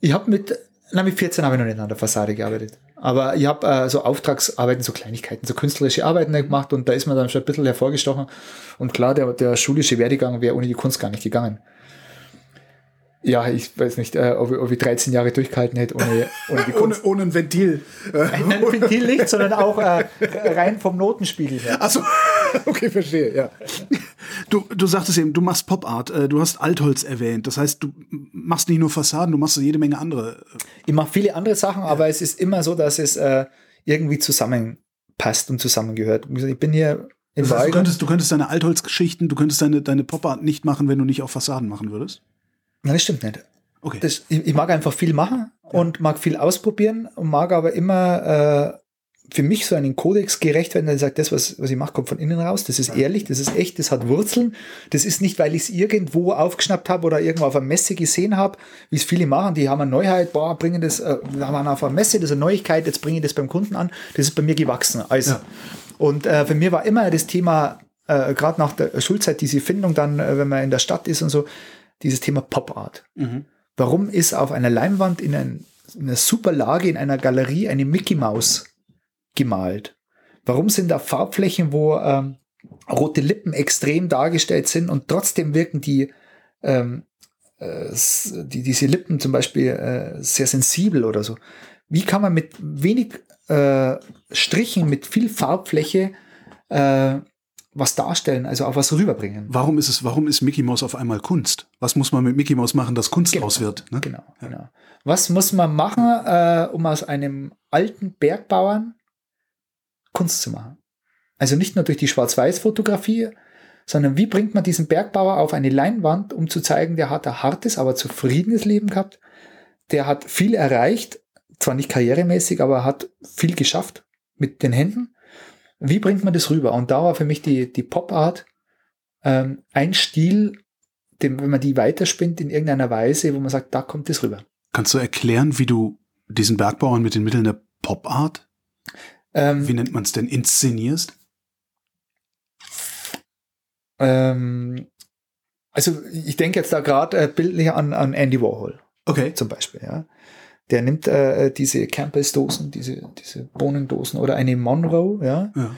ich habe mit, na, mit 14 habe ich noch nicht an der Fassade gearbeitet. Aber ich habe äh, so Auftragsarbeiten, so Kleinigkeiten, so künstlerische Arbeiten gemacht und da ist man dann schon ein bisschen hervorgestochen. Und klar, der, der schulische Werdegang wäre ohne die Kunst gar nicht gegangen. Ja, ich weiß nicht, äh, ob, ich, ob ich 13 Jahre durchgehalten hätte ohne, ohne die Ohne, Kunst. ohne ein Ventil. Nein, Ventil nicht, sondern auch äh, rein vom Notenspiegel her. Achso, okay, verstehe, ja. Du, du sagtest eben, du machst Pop Art, äh, du hast Altholz erwähnt. Das heißt, du machst nicht nur Fassaden, du machst jede Menge andere. Ich mache viele andere Sachen, aber es ist immer so, dass es äh, irgendwie zusammenpasst und zusammengehört. Ich bin hier im Das heißt, du, könntest, du könntest deine Altholzgeschichten, du könntest deine, deine Pop Art nicht machen, wenn du nicht auf Fassaden machen würdest? Nein, das stimmt nicht. Okay. Das, ich, ich mag einfach viel machen und mag viel ausprobieren und mag aber immer äh, für mich so einen Kodex gerecht werden, der sagt, das, was, was ich mache, kommt von innen raus, das ist ehrlich, das ist echt, das hat Wurzeln. Das ist nicht, weil ich es irgendwo aufgeschnappt habe oder irgendwo auf einer Messe gesehen habe, wie es viele machen, die haben eine Neuheit, boah, bringen das, äh, haben auf einer Messe, das ist eine Neuigkeit, jetzt bringe ich das beim Kunden an. Das ist bei mir gewachsen. Also, Ja. Und äh, für mir war immer das Thema, äh, gerade nach der Schulzeit, diese Findung dann, äh, wenn man in der Stadt ist und so, dieses Thema Pop Art. Mhm. Warum ist auf einer Leinwand in, ein, in einer super Lage in einer Galerie eine Mickey Maus gemalt? Warum sind da Farbflächen, wo ähm, rote Lippen extrem dargestellt sind und trotzdem wirken die, ähm, äh, die diese Lippen zum Beispiel äh, sehr sensibel oder so? Wie kann man mit wenig äh, Strichen, mit viel Farbfläche äh, was darstellen, also auch was rüberbringen? Warum ist es, warum ist Mickey Mouse auf einmal Kunst? Was muss man mit Mickey Mouse machen, dass Kunst Genau. draus wird? Ne? Genau, genau. Was muss man machen, äh, um aus einem alten Bergbauern Kunst zu machen? Also nicht nur durch die Schwarz-Weiß-Fotografie, sondern wie bringt man diesen Bergbauer auf eine Leinwand, um zu zeigen, der hat ein hartes, aber zufriedenes Leben gehabt. Der hat viel erreicht, zwar nicht karrieremäßig, aber hat viel geschafft mit den Händen. Wie bringt man das rüber? Und da war für mich die, die Pop-Art ähm, ein Stil, den, wenn man die weiterspinnt in irgendeiner Weise, wo man sagt, da kommt das rüber. Kannst du erklären, wie du diesen Bergbauern mit den Mitteln der Pop Art, Ähm, wie nennt man es denn, inszenierst? ähm, also ich denke jetzt da gerade äh, bildlich an, an Andy Warhol Okay. zum Beispiel. Ja. Der nimmt äh, diese Campbell's-Dosen, diese, diese Bohnendosen oder eine Monroe, ja. Ja.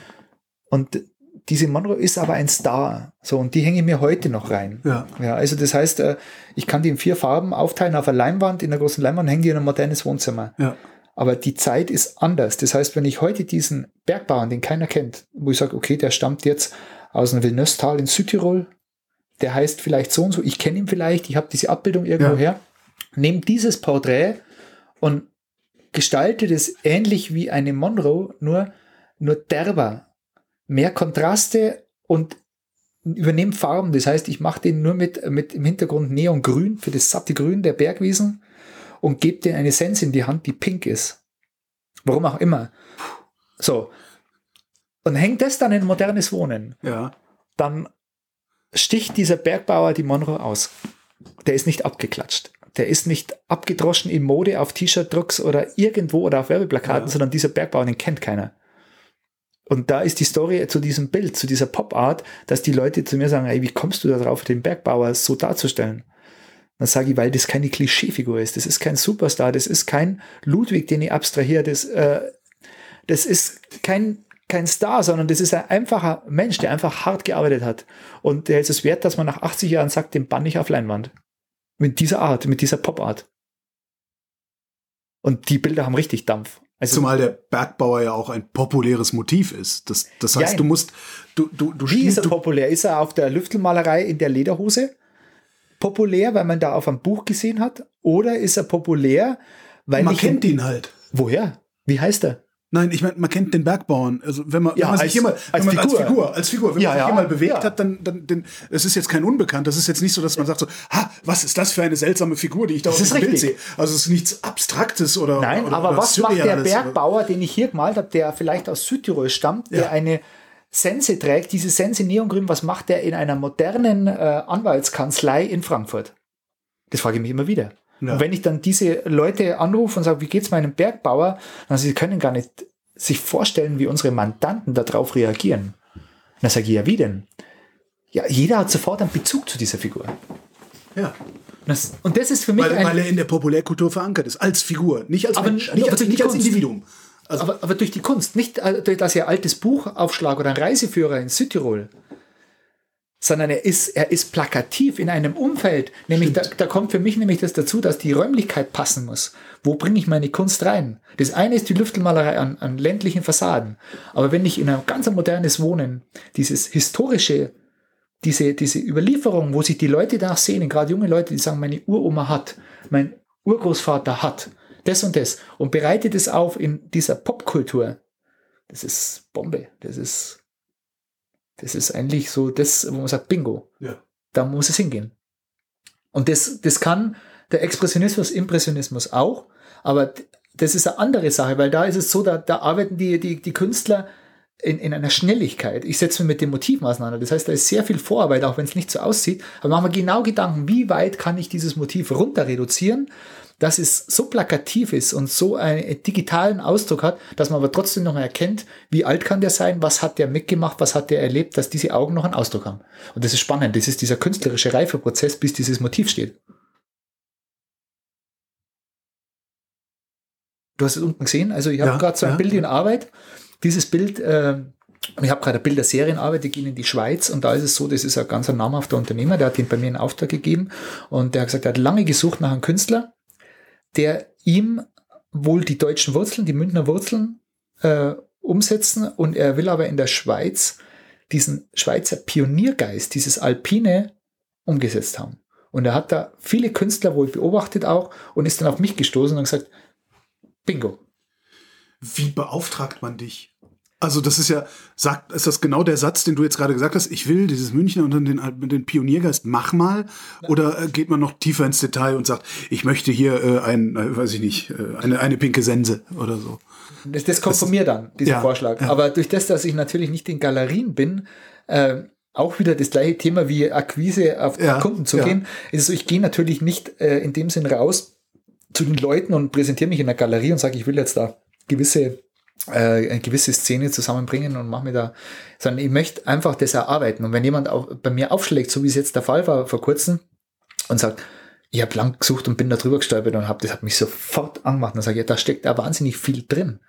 Und diese Monroe ist aber ein Star. So, und die hänge ich mir heute noch rein. Ja. Ja, also das heißt, äh, ich kann die in vier Farben aufteilen auf einer Leinwand, in einer großen Leinwand hängen die in ein modernes Wohnzimmer. Ja. Aber die Zeit ist anders. Das heißt, wenn ich heute diesen Bergbauern, den keiner kennt, wo ich sage, okay, der stammt jetzt aus einem Villeneuve-Tal in Südtirol, der heißt vielleicht so und so, ich kenne ihn vielleicht, ich habe diese Abbildung irgendwo Ja. her, nehme dieses Porträt und gestalte das ähnlich wie eine Monroe, nur, nur derber. Mehr Kontraste und übernehme Farben. Das heißt, ich mache den nur mit, mit im Hintergrund Neongrün für das satte Grün der Bergwiesen und gebe dir eine Sense in die Hand, die pink ist. Warum auch immer. So. Und hängt das dann in modernes Wohnen, Ja. dann sticht dieser Bergbauer die Monroe aus. Der ist nicht abgeklatscht. Der ist nicht abgedroschen in Mode auf T-Shirt-Drucks oder irgendwo oder auf Werbeplakaten, Ja. sondern dieser Bergbauer, den kennt keiner. Und da ist die Story zu diesem Bild, zu dieser Pop-Art, dass die Leute zu mir sagen, ey, wie kommst du da drauf, den Bergbauer so darzustellen? Dann sage ich, weil das keine Klischeefigur ist. Das ist kein Superstar. Das ist kein Ludwig, den ich abstrahiere. Das, äh, das ist kein, kein Star, sondern das ist ein einfacher Mensch, der einfach hart gearbeitet hat. Und der ist es wert, dass man nach 80 Jahren sagt, den bann ich auf Leinwand. Mit dieser Art, mit dieser Pop-Art. Und die Bilder haben richtig Dampf. Also, Zumal der Bergbauer ja auch ein populäres Motiv ist. Das, das heißt, Jein. du musst, du, du, du Wie ist er populär? Ist er auf der Lüftelmalerei in der Lederhose populär, weil man da auf einem Buch gesehen hat? Oder ist er populär, weil man ich kennt ihn halt. Woher? Wie heißt er? Nein, ich meine, man kennt den Bergbauern. Also wenn man, Ja, wenn man sich als- hier mal, als wenn man als Figur. Figur, als Figur, wenn Ja, man sich ja, hier mal bewegt ja. hat, dann, dann, dann, es ist jetzt kein Unbekannt. Das ist jetzt nicht so, dass man sagt so, ha, was ist das für eine seltsame Figur, die ich da auf dem Bild sehe. Also es ist nichts Abstraktes oder Nein, oder, aber oder was macht der Surreales Bergbauer, den ich hier gemalt habe, der vielleicht aus Südtirol stammt, der eine Sense trägt, diese Sense Neongrün, was macht der in einer modernen äh, Anwaltskanzlei in Frankfurt? Das frage ich mich immer wieder. Ja. Und wenn ich dann diese Leute anrufe und sage, wie geht's meinem Bergbauer, dann sie können gar nicht sich vorstellen, wie unsere Mandanten darauf reagieren. Dann sage ich, ja, wie denn? Ja, jeder hat sofort einen Bezug zu dieser Figur. Ja. Das, und das ist für mich Weil, ein, weil er in der Populärkultur verankert ist, als Figur, nicht als Aber- Mensch, nicht, als, nicht als. Individuum. Also, aber, aber durch die Kunst, nicht äh, durch dass er altes Buch aufschlag oder ein Reiseführer in Südtirol, sondern er ist, er ist plakativ in einem Umfeld. Nämlich da, da kommt für mich nämlich das dazu, dass die Räumlichkeit passen muss. Wo bringe ich meine Kunst rein? Das eine ist die Lüftelmalerei an, an ländlichen Fassaden. Aber wenn ich in ein ganz modernes Wohnen, dieses historische, diese, diese Überlieferung, wo sich die Leute danach sehnen, gerade junge Leute, die sagen, meine Uroma hat, mein Urgroßvater hat, das und das, und bereite das auf in dieser Popkultur, das ist Bombe. Das ist, das ist eigentlich so das, wo man sagt, Bingo, ja. da muss es hingehen. Und das, das kann der Expressionismus, Impressionismus auch, aber das ist eine andere Sache, weil da ist es so, da, da arbeiten die, die, die Künstler in, in einer Schnelligkeit. Ich setze mich mit dem Motiv auseinander. Das heißt, da ist sehr viel Vorarbeit, auch wenn es nicht so aussieht. Aber machen wir genau Gedanken, wie weit kann ich dieses Motiv runter reduzieren, dass es so plakativ ist und so einen digitalen Ausdruck hat, dass man aber trotzdem noch mal erkennt, wie alt kann der sein, was hat der mitgemacht, was hat der erlebt, dass diese Augen noch einen Ausdruck haben. Und das ist spannend. Das ist dieser künstlerische Reifeprozess, bis dieses Motiv steht. Du hast es unten gesehen. Also ich habe Ja, gerade so ein ja, Bild in Arbeit. Dieses Bild, äh, ich habe gerade ein Bild der Serienarbeit, die gehen in die Schweiz und da ist es so, das ist ein ganz namhafter Unternehmer, der hat ihn bei mir in Auftrag gegeben und der hat gesagt, er hat lange gesucht nach einem Künstler, der ihm wohl die deutschen Wurzeln, die Münchner Wurzeln äh, umsetzen und er will aber in der Schweiz diesen Schweizer Pioniergeist, dieses Alpine umgesetzt haben. Und er hat da viele Künstler wohl beobachtet auch und ist dann auf mich gestoßen und gesagt, Bingo. Wie beauftragt man dich? Also das ist ja, sagt, ist das genau der Satz, den du jetzt gerade gesagt hast? Ich will dieses Münchner und dann den, den Pioniergeist, mach mal. Oder äh, geht man noch tiefer ins Detail und sagt, ich möchte hier äh, ein, äh, weiß ich nicht, äh, eine, eine pinke Sense oder so. Das, das kommt von mir dann, dieser Ja, Vorschlag. ja. Aber durch das, dass ich natürlich nicht in Galerien bin, äh, auch wieder das gleiche Thema wie Akquise auf Ja, Kunden zu gehen, ist es so, ich gehe natürlich nicht äh, in dem Sinn raus zu den Leuten und präsentiere mich in der Galerie und sage, ich will jetzt da gewisse äh, eine gewisse Szene zusammenbringen und mache mir da, sondern ich möchte einfach das erarbeiten. Und wenn jemand auch bei mir aufschlägt, so wie es jetzt der Fall war vor kurzem, und sagt, ich habe lang gesucht und bin da drüber gestolpert und hab, das hat mich sofort angemacht. Und sage ich, da steckt da wahnsinnig viel drin.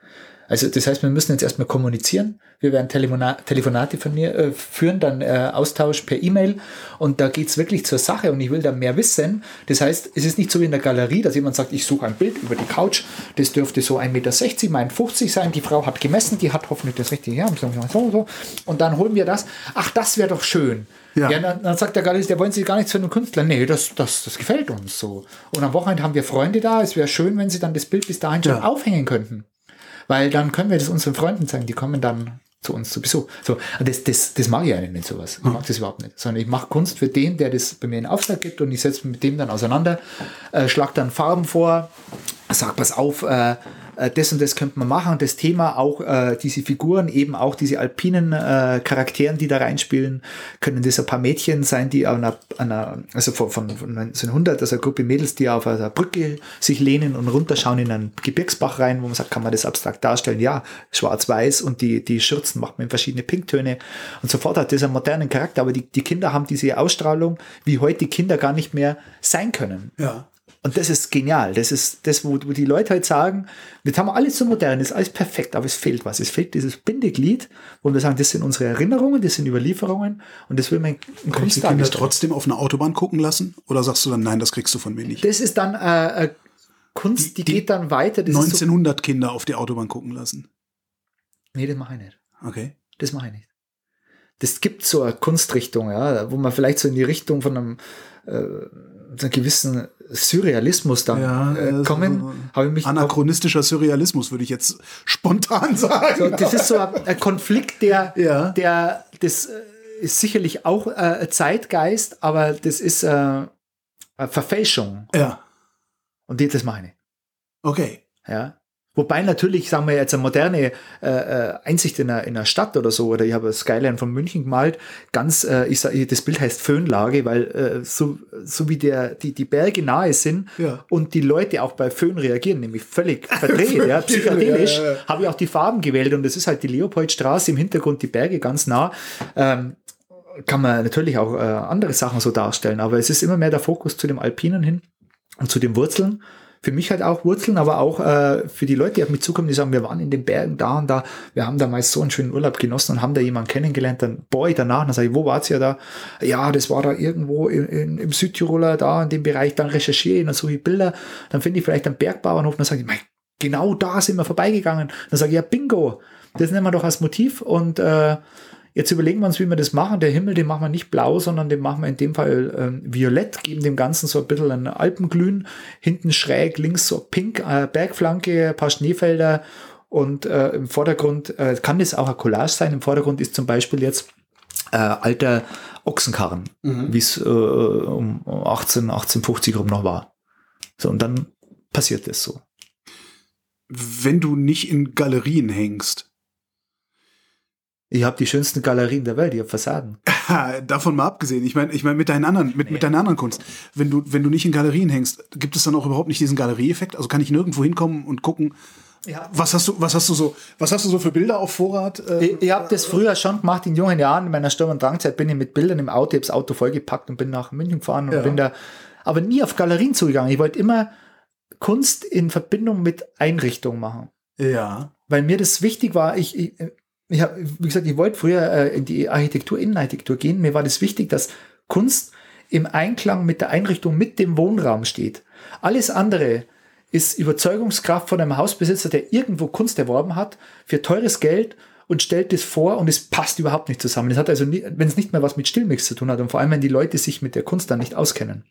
Also das heißt, wir müssen jetzt erstmal kommunizieren. Wir werden Telefona Telefonate von mir, äh, führen, dann äh, Austausch per E-Mail und da geht's wirklich zur Sache und ich will da mehr wissen. Das heißt, es ist nicht so wie in der Galerie, dass jemand sagt, ich suche ein Bild über die Couch, das dürfte so 1,60 Meter mal 1,50 sein. Die Frau hat gemessen, die hat hoffentlich das richtige her. So, so. Und dann holen wir das. Ach, das wäre doch schön. Ja. ja dann, dann, sagt der Galerist, der wollen Sie gar nichts für einen Künstler. Nee, das, das, das gefällt uns so. Und am Wochenende haben wir Freunde da. Es wäre schön, wenn Sie dann das Bild bis dahin schon ja. aufhängen könnten. Weil dann können wir das unseren Freunden zeigen, die kommen dann zu uns zu Besuch. So, das, das, das mag ich eigentlich nicht sowas. Ich hm. mag das überhaupt nicht. Sondern ich mache Kunst für den, der das bei mir in Auftrag gibt und ich setze mich mit dem dann auseinander, äh, schlag dann Farben vor, sag pass auf, äh, äh, das und das könnte man machen. Und das Thema auch äh, diese Figuren, eben auch diese alpinen äh, Charakteren, die da reinspielen, können das ein paar Mädchen sein, die an einer, einer also von, von, von 1900, also eine Gruppe Mädels, die auf einer Brücke sich lehnen und runterschauen in einen Gebirgsbach rein, wo man sagt, kann man das abstrakt darstellen? Ja, schwarz-weiß und die, die Schürzen macht man in verschiedene Pinktöne und sofort hat das einen modernen Charakter, aber die, die Kinder haben diese Ausstrahlung, wie heute die Kinder gar nicht mehr sein können. Ja. Und das ist genial. Das ist das, wo, wo die Leute halt sagen, wir haben alles so modern, ist alles perfekt, aber es fehlt was. Es fehlt dieses Bindeglied, wo wir sagen, das sind unsere Erinnerungen, das sind Überlieferungen und das will man in Kunst die Kinder trotzdem auf eine Autobahn gucken lassen? Oder sagst du dann, nein, das kriegst du von mir nicht? Das ist dann äh, äh Kunst, die, die, geht dann weiter. Das 1900 so Kinder auf die Autobahn gucken lassen? Nee, das mache ich nicht. Okay. Das mache ich nicht. Das gibt so eine Kunstrichtung, ja, wo man vielleicht so in die Richtung von einem äh, einer gewissen Surrealismus dann ja, äh, kommen. So ich mich anachronistischer Surrealismus würde ich jetzt spontan sagen. So, das ist so ein, Konflikt, der, ja. der das äh, ist sicherlich auch äh, Zeitgeist, aber das ist äh, eine Verfälschung. Ja. Und das meine ich. Okay. Ja. Wobei natürlich, sagen wir jetzt, eine moderne äh, äh, Einsicht in einer, in einer Stadt oder so, oder ich habe Skyline von München gemalt, ganz, äh, ich sage, das Bild heißt Föhnlage, weil äh, so, so wie der, die, die Berge nahe sind ja. und die Leute auch bei Föhn reagieren, nämlich völlig verdreht, ja, psychedelisch, ja, ja, habe ich auch die Farben gewählt und das ist halt die Leopoldstraße im Hintergrund, die Berge ganz nah. Ähm, kann man natürlich auch äh, andere Sachen so darstellen, aber es ist immer mehr der Fokus zu dem Alpinen hin und zu den Wurzeln für mich halt auch Wurzeln, aber auch äh, für die Leute, die auf mich zukommen, die sagen, wir waren in den Bergen da und da, wir haben da meist so einen schönen Urlaub genossen und haben da jemanden kennengelernt, dann boah danach, dann sage ich, wo war's ja da? Ja, das war da irgendwo in, in, im Südtiroler, da in dem Bereich, dann recherchiere ich, dann suche ich Bilder, dann finde ich vielleicht einen Bergbauernhof, dann sage ich, mein, genau da sind wir vorbeigegangen. Dann sage ich, ja, bingo, das nehmen wir doch als Motiv und äh, Jetzt überlegen wir uns, wie wir das machen. Der Himmel, den machen wir nicht blau, sondern den machen wir in dem Fall ähm, violett, geben dem Ganzen so ein bisschen ein Alpenglühen. Hinten schräg, links so pink, äh, Bergflanke, ein paar Schneefelder und äh, im Vordergrund äh, kann das auch ein Collage sein. Im Vordergrund ist zum Beispiel jetzt äh, alter Ochsenkarren, mhm. wie es äh, um 18, 1850 rum noch war. So, und dann passiert das so. Wenn du nicht in Galerien hängst, ich habe die schönsten Galerien der Welt, ich habe Fassaden. Davon mal abgesehen. Ich meine, ich meine mit deinen anderen, mit, nee. mit deiner anderen Kunst. Wenn du, wenn du nicht in Galerien hängst, gibt es dann auch überhaupt nicht diesen Galerieeffekt? Also kann ich nirgendwo hinkommen und gucken, ja. Was hast du, was hast du so, was hast du so für Bilder auf Vorrat? Äh, ich, ich habe das früher schon gemacht in jungen Jahren. In meiner Sturm- und Drangzeit bin ich mit Bildern im Auto, ich habe das Auto vollgepackt und bin nach München gefahren und ja. bin da, aber nie auf Galerien zugegangen. Ich wollte immer Kunst in Verbindung mit Einrichtung machen. Ja. Weil mir das wichtig war, ich, ich ich hab, wie gesagt, ich wollte früher äh, in die Architektur, Innenarchitektur gehen. Mir war das wichtig, dass Kunst im Einklang mit der Einrichtung, mit dem Wohnraum steht. Alles andere ist Überzeugungskraft von einem Hausbesitzer, der irgendwo Kunst erworben hat, für teures Geld und stellt es vor und es passt überhaupt nicht zusammen. Es hat also, wenn es nicht mehr was mit Stillmix zu tun hat und vor allem, wenn die Leute sich mit der Kunst dann nicht auskennen.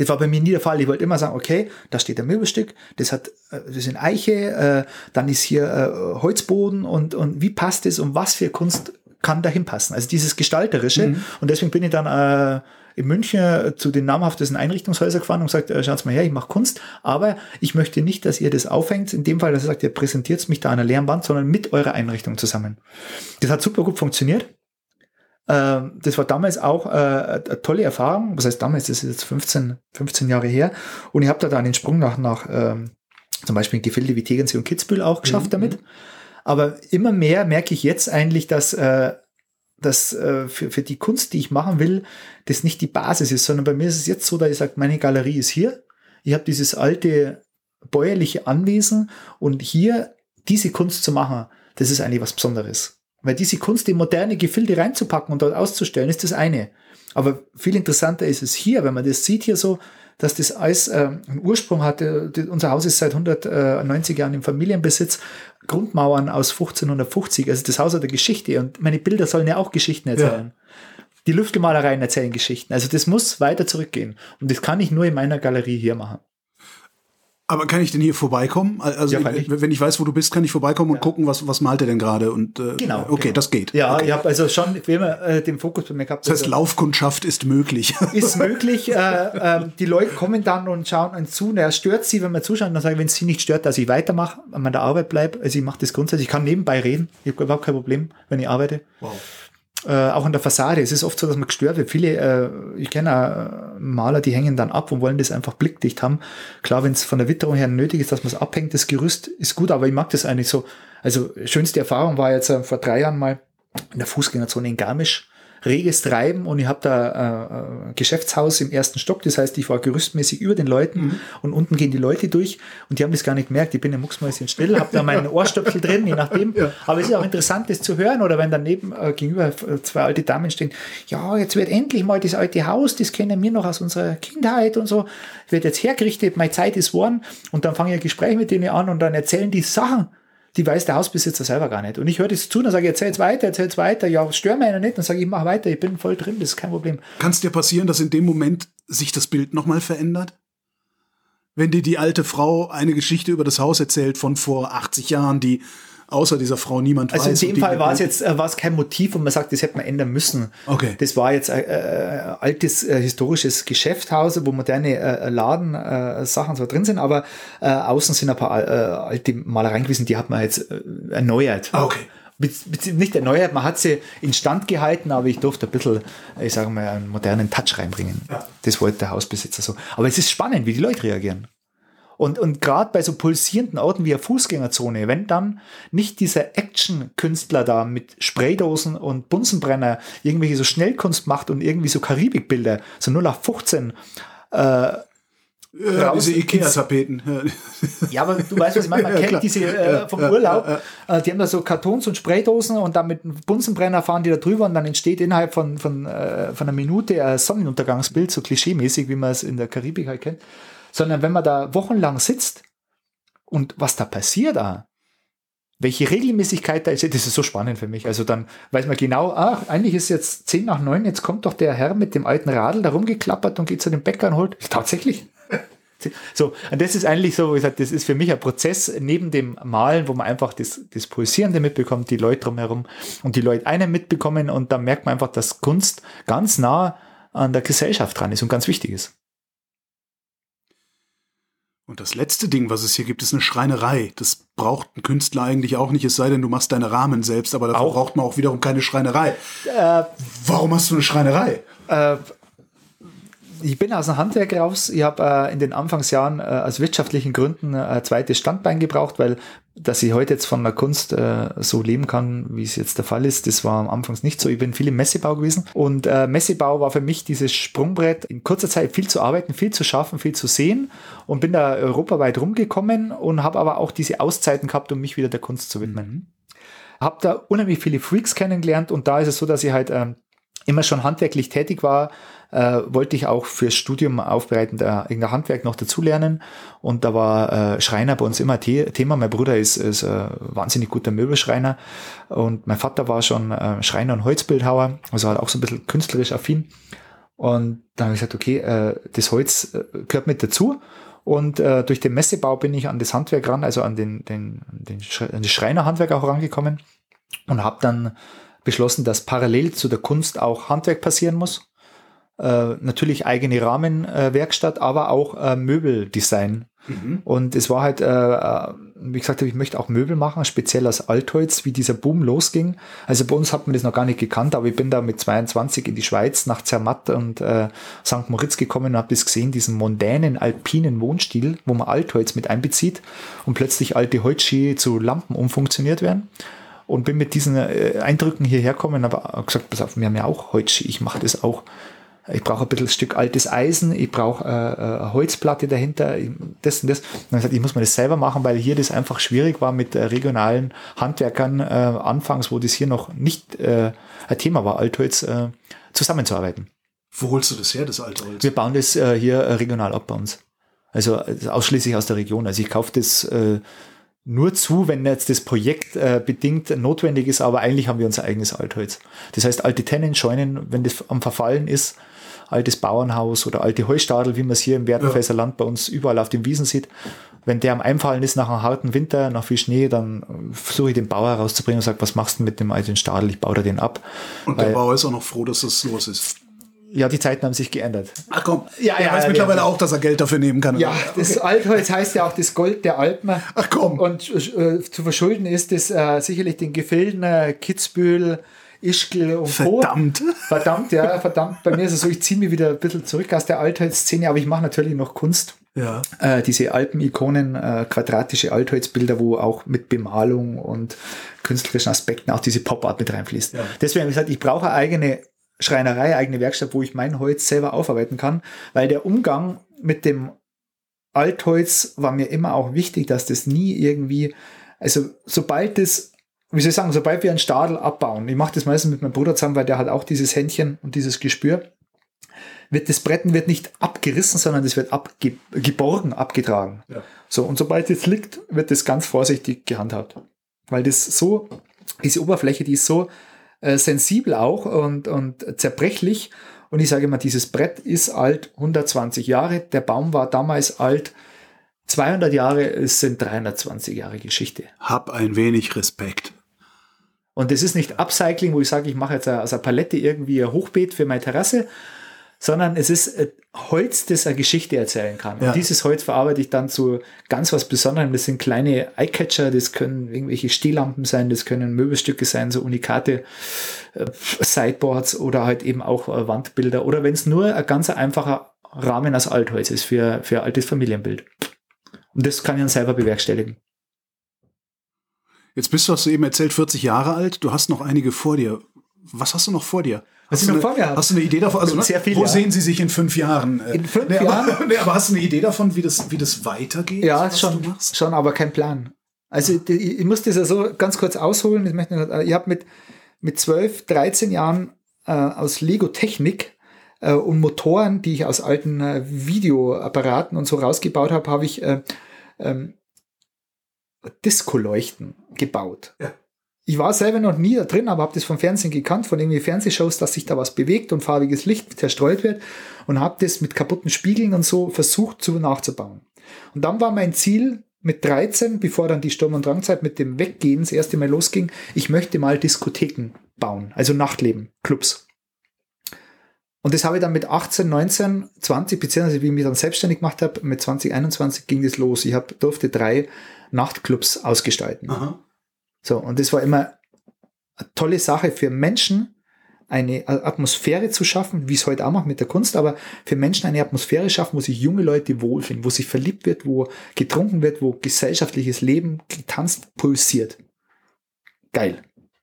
Das war bei mir nie der Fall. Ich wollte immer sagen, okay, da steht ein Möbelstück, das hat, äh, das sind Eiche, äh, dann ist hier äh, Holzboden und, und wie passt es und was für Kunst kann dahin passen? Also dieses Gestalterische. Mhm. Und deswegen bin ich dann äh, in München zu den namhaftesten Einrichtungshäusern gefahren und gesagt, äh, schaut mal her, ich mache Kunst, aber ich möchte nicht, dass ihr das aufhängt. In dem Fall, dass ihr sagt, ihr präsentiert mich da an einer leeren Wand, sondern mit eurer Einrichtung zusammen. Das hat super gut funktioniert. Ähm, das war damals auch äh, eine tolle Erfahrung. Was heißt damals? Das ist jetzt 15, 15 Jahre her. Und ich habe da dann den Sprung nach, nach ähm, zum Beispiel Gefilde wie Tegernsee und Kitzbühel auch geschafft mhm. damit. Aber immer mehr merke ich jetzt eigentlich, dass äh, dass äh, für, für die Kunst, die ich machen will, das nicht die Basis ist, sondern bei mir ist es jetzt so, dass ich sage, meine Galerie ist hier. Ich habe dieses alte bäuerliche Anwesen und hier diese Kunst zu machen, das ist eigentlich was Besonderes. Weil diese Kunst in moderne Gefilde reinzupacken und dort auszustellen, ist das eine. Aber viel interessanter ist es hier, wenn man das sieht hier so, dass das alles äh, einen Ursprung hatte. Unser Haus ist seit 190 Jahren im Familienbesitz. Grundmauern aus 1550. Also das Haus hat eine Geschichte und meine Bilder sollen ja auch Geschichten erzählen. Ja. Die Lüftelmalereien erzählen Geschichten. Also das muss weiter zurückgehen. Und das kann ich nur in meiner Galerie hier machen. Aber kann ich denn hier vorbeikommen? Also ja, ich, wenn ich weiß, wo du bist, kann ich vorbeikommen und ja. gucken, was, was malt er denn gerade? Und äh, genau. Okay, genau. das geht. Ja, okay. ich habe also schon wie immer äh, den Fokus bei mir gehabt. Das heißt, also, Laufkundschaft ist möglich. Ist möglich. äh, äh, die Leute kommen dann und schauen uns zu. Na, stört sie, wenn man zuschaut, dann sage ich, wenn es sie nicht stört, dass ich weitermache, an meiner Arbeit bleibe. Also ich mache das grundsätzlich. Ich kann nebenbei reden. Ich habe überhaupt kein Problem, wenn ich arbeite. Wow äh, auch an der Fassade. Es ist oft so, dass man gestört wird. Viele, äh, ich kenne äh, Maler, die hängen dann ab und wollen das einfach blickdicht haben. Klar, wenn es von der Witterung her nötig ist, dass man es abhängt, das Gerüst ist gut, aber ich mag das eigentlich so. Also schönste Erfahrung war jetzt äh, vor drei Jahren mal in der Fußgängerzone in Garmisch reges Treiben und ich habe da äh, Geschäftshaus im ersten Stock, das heißt, ich war gerüstmäßig über den Leuten mhm. und unten gehen die Leute durch und die haben das gar nicht gemerkt. Ich bin ein Mucksmäuschen still, habe da meinen Ohrstöpsel drin, je nachdem. Ja. Aber es ist auch interessant, das zu hören oder wenn daneben äh, gegenüber zwei alte Damen stehen, ja, jetzt wird endlich mal das alte Haus, das kennen wir noch aus unserer Kindheit und so, wird jetzt hergerichtet, meine Zeit ist worden und dann fange ich ein Gespräch mit denen an und dann erzählen die Sachen die weiß der Hausbesitzer selber gar nicht. Und ich höre das zu, dann sage ich, erzähl jetzt weiter, erzähl jetzt weiter. Ja, stör mir einer nicht. Dann sage ich, mach weiter, ich bin voll drin, das ist kein Problem. Kann es dir passieren, dass in dem Moment sich das Bild nochmal verändert? Wenn dir die alte Frau eine Geschichte über das Haus erzählt von vor 80 Jahren, die außer dieser Frau niemand also weiß. Also in dem Fall war es jetzt äh, war es kein Motiv und man sagt, das hätte man ändern müssen. Okay. Das war jetzt ein äh, äh, altes äh, historisches Geschäftshaus, wo moderne äh, Laden äh, Sachen zwar drin sind, aber äh, außen sind ein paar äh, alte Malereien gewesen, die hat man jetzt äh, erneuert. Ah, okay nicht erneuert, man hat sie instand gehalten, aber ich durfte ein bisschen, ich sage mal, einen modernen Touch reinbringen. Ja. Das wollte der Hausbesitzer so. Aber es ist spannend, wie die Leute reagieren. Und, und gerade bei so pulsierenden Orten wie der Fußgängerzone, wenn dann nicht dieser Action-Künstler da mit Spraydosen und Bunsenbrenner irgendwelche so Schnellkunst macht und irgendwie so Karibikbilder, so 0 auf 15, äh, ja, diese Ikea-Tapeten. Ja, aber du weißt, was ich meine. Man ja, kennt klar. diese äh, vom Urlaub. Äh, die haben da so Kartons und Spraydosen und dann mit einem Bunsenbrenner fahren die da drüber und dann entsteht innerhalb von, von, äh, von einer Minute ein Sonnenuntergangsbild, so klischeemäßig, wie man es in der Karibik halt kennt sondern wenn man da wochenlang sitzt und was da passiert da, welche Regelmäßigkeit da ist, das ist so spannend für mich. Also dann weiß man genau, ach, eigentlich ist jetzt zehn nach neun, jetzt kommt doch der Herr mit dem alten Radl da rumgeklappert und geht zu dem Bäcker und holt. Tatsächlich. So, und das ist eigentlich so, wie gesagt, das ist für mich ein Prozess neben dem Malen, wo man einfach das, das Pulsierende mitbekommt, die Leute drumherum und die Leute einen mitbekommen und da merkt man einfach, dass Kunst ganz nah an der Gesellschaft dran ist und ganz wichtig ist. Und das letzte Ding, was es hier gibt, ist eine Schreinerei. Das braucht ein Künstler eigentlich auch nicht, es sei denn, du machst deine Rahmen selbst, aber dafür auch. braucht man auch wiederum keine Schreinerei. Äh, Warum hast du eine Schreinerei? Äh, ich bin aus dem Handwerk raus. Ich habe äh, in den Anfangsjahren äh, aus wirtschaftlichen Gründen äh, ein zweites Standbein gebraucht, weil dass ich heute jetzt von der Kunst äh, so leben kann, wie es jetzt der Fall ist, das war am Anfang nicht so. Ich bin viel im Messebau gewesen und äh, Messebau war für mich dieses Sprungbrett, in kurzer Zeit viel zu arbeiten, viel zu schaffen, viel zu sehen und bin da europaweit rumgekommen und habe aber auch diese Auszeiten gehabt, um mich wieder der Kunst zu widmen. Mhm. Habe da unheimlich viele Freaks kennengelernt und da ist es so, dass ich halt äh, immer schon handwerklich tätig war, äh, wollte ich auch fürs Studium aufbereitend äh, irgendein Handwerk noch dazulernen. Und da war äh, Schreiner bei uns immer The Thema. Mein Bruder ist, ist äh, wahnsinnig guter Möbelschreiner und mein Vater war schon äh, Schreiner und Holzbildhauer, also halt auch so ein bisschen künstlerisch affin. Und dann habe ich gesagt, okay, äh, das Holz äh, gehört mit dazu. Und äh, durch den Messebau bin ich an das Handwerk ran, also an den, den, den Sch an das Schreinerhandwerk auch rangekommen und habe dann beschlossen, dass parallel zu der Kunst auch Handwerk passieren muss. Äh, natürlich eigene Rahmenwerkstatt, aber auch äh, Möbeldesign. Mhm. Und es war halt, äh, äh wie gesagt, ich möchte auch Möbel machen, speziell aus Altholz, wie dieser Boom losging. Also bei uns hat man das noch gar nicht gekannt, aber ich bin da mit 22 in die Schweiz nach Zermatt und äh, St. Moritz gekommen und habe das gesehen, diesen mondänen alpinen Wohnstil, wo man Altholz mit einbezieht und plötzlich alte Holzski zu Lampen umfunktioniert werden. Und bin mit diesen äh, Eindrücken hierher gekommen, aber gesagt, pass auf, wir haben ja auch Holz, ich mache das auch. Ich brauche ein bisschen ein Stück altes Eisen, ich brauche äh, äh eine Holzplatte dahinter, das und das. Und dann gesagt, ich muss mir das selber machen, weil hier das einfach schwierig war mit regionalen Handwerkern anfangs, wo das hier noch nicht ein Thema war, Altholz zusammenzuarbeiten. Wo holst du das her, das alte Holz? Wir bauen das äh, hier äh, regional ab bei uns. Also ausschließlich aus der Region. Also ich kaufe das äh, nur zu, wenn jetzt das Projekt äh, bedingt notwendig ist, aber eigentlich haben wir unser eigenes Altholz. Das heißt, alte Tennen, Scheunen, wenn das am Verfallen ist, altes Bauernhaus oder alte Heustadel, wie man es hier im Werdenfelser ja. Land bei uns überall auf den Wiesen sieht, wenn der am Einfallen ist nach einem harten Winter, nach viel Schnee, dann versuche ich den Bauer rauszubringen und sage, was machst du mit dem alten Stadel? Ich baue da den ab. Und der Bauer ist auch noch froh, dass das los ist. Ja, die Zeiten haben sich geändert. Ach komm, ja, er ja, weiß ja, mittlerweile ja. auch, dass er Geld dafür nehmen kann. Ja, das Altholz heißt ja auch das Gold der Alpen. Ach komm. Und äh, zu verschulden ist es äh, sicherlich den Gefilden äh, Kitzbühel, Ischgl und Verdammt. Co. Verdammt, ja, verdammt. Bei mir ist es so, ich ziehe mich wieder ein bisschen zurück aus der Altholzszene, aber ich mache natürlich noch Kunst. Ja. Äh, diese Alpenikonen, äh, quadratische Altholzbilder, wo auch mit Bemalung und künstlerischen Aspekten auch diese Pop-Art mit reinfließt. Ja. Deswegen habe ich gesagt, ich brauche eine eigene Schreinerei, eigene Werkstatt, wo ich mein Holz selber aufarbeiten kann, weil der Umgang mit dem Altholz war mir immer auch wichtig, dass das nie irgendwie, also sobald das, wie soll ich sagen, sobald wir einen Stadel abbauen, ich mache das meistens mit meinem Bruder zusammen, weil der hat auch dieses Händchen und dieses Gespür, wird das Bretten wird nicht abgerissen, sondern es wird abgeborgen, abgetragen. Ja. So, und sobald es liegt, wird das ganz vorsichtig gehandhabt. Weil das so, diese Oberfläche, die ist so äh, sensibel auch und, und zerbrechlich. Und ich sage immer, dieses Brett ist alt 120 Jahre. Der Baum war damals alt 200 Jahre. Es sind 320 Jahre Geschichte. Hab ein wenig Respekt. Und das ist nicht Upcycling, wo ich sage, ich mache jetzt aus einer Palette irgendwie ein Hochbeet für meine Terrasse, sondern es ist äh, Holz, das eine Geschichte erzählen kann. Ja. Und dieses Holz verarbeite ich dann zu ganz was Besonderem. Das sind kleine Eyecatcher, das können irgendwelche Stehlampen sein, das können Möbelstücke sein, so unikate äh, Sideboards oder halt eben auch äh, Wandbilder. Oder wenn es nur ein ganz einfacher Rahmen aus Altholz ist für, für altes Familienbild. Und das kann ich dann selber bewerkstelligen. Jetzt bist du, hast du eben erzählt, 40 Jahre alt. Du hast noch einige vor dir. Was hast du noch vor dir? Hast, du eine, hast du eine Idee davon? Also, ne, Sehr viel, wo ja. sehen Sie sich in fünf Jahren? In fünf nee, Jahren? Aber, nee, aber, hast du eine Idee davon, wie das, wie das weitergeht? Ja, schon, schon, aber kein Plan. Also die, ich muss das ja so ganz kurz ausholen. Ich, möchte, ich habe mit, mit 12, 13 Jahren äh, aus Lego-Technik äh, und Motoren, die ich aus alten äh, Videoapparaten und so rausgebaut habe, habe ich äh, ähm, Disco-Leuchten gebaut. Ja ich war selber noch nie da drin, aber habe das vom Fernsehen gekannt, von irgendwie Fernsehshows, dass sich da was bewegt und farbiges Licht zerstreut wird und habe das mit kaputten Spiegeln und so versucht zu nachzubauen. Und dann war mein Ziel mit 13, bevor dann die Sturm- und Drangzeit mit dem Weggehen das erste Mal losging, ich möchte mal Diskotheken bauen, also Nachtleben, Clubs. Und das habe ich dann mit 18, 19, 20, beziehungsweise wie ich mich dann selbstständig gemacht habe, mit 20, 21 ging das los. Ich hab, durfte drei Nachtclubs ausgestalten. Aha. So, und das war immer eine tolle Sache für Menschen, eine Atmosphäre zu schaffen, wie es heute auch macht mit der Kunst, aber für Menschen eine Atmosphäre schaffen, wo sich junge Leute wohlfühlen, wo sich verliebt wird, wo getrunken wird, wo gesellschaftliches Leben getanzt pulsiert. Geil.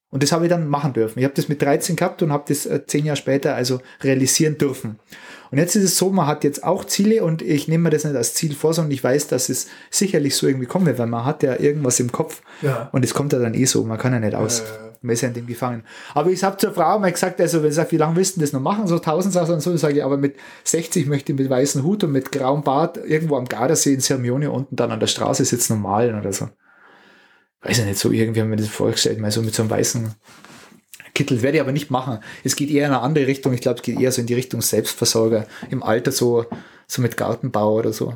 Und das habe ich dann machen dürfen. Ich habe das mit 13 gehabt und habe das äh, zehn Jahre später also realisieren dürfen. Und jetzt ist es so, man hat jetzt auch Ziele und ich nehme mir das nicht als Ziel vor, sondern ich weiß, dass es sicherlich so irgendwie kommen wird, weil man hat ja irgendwas im Kopf ja. und es kommt ja dann eh so, man kann ja nicht aus. Man ist ja in dem gefangen. Aber ich habe zur Frau mal gesagt, also wenn sie sagt, wie lange willst du das noch machen? So tausend Sachen und so, sage ich, aber mit 60 möchte ich mit weißem Hut und mit grauem Bart irgendwo am Gardasee in Hermione unten dann an der Straße sitzen und malen oder so. Weiß ich nicht, so irgendwie haben wir das vorgestellt, mal so mit so einem weißen Kittel werde ich aber nicht machen. Es geht eher in eine andere Richtung. Ich glaube, es geht eher so in die Richtung Selbstversorger im Alter, so, so mit Gartenbau oder so.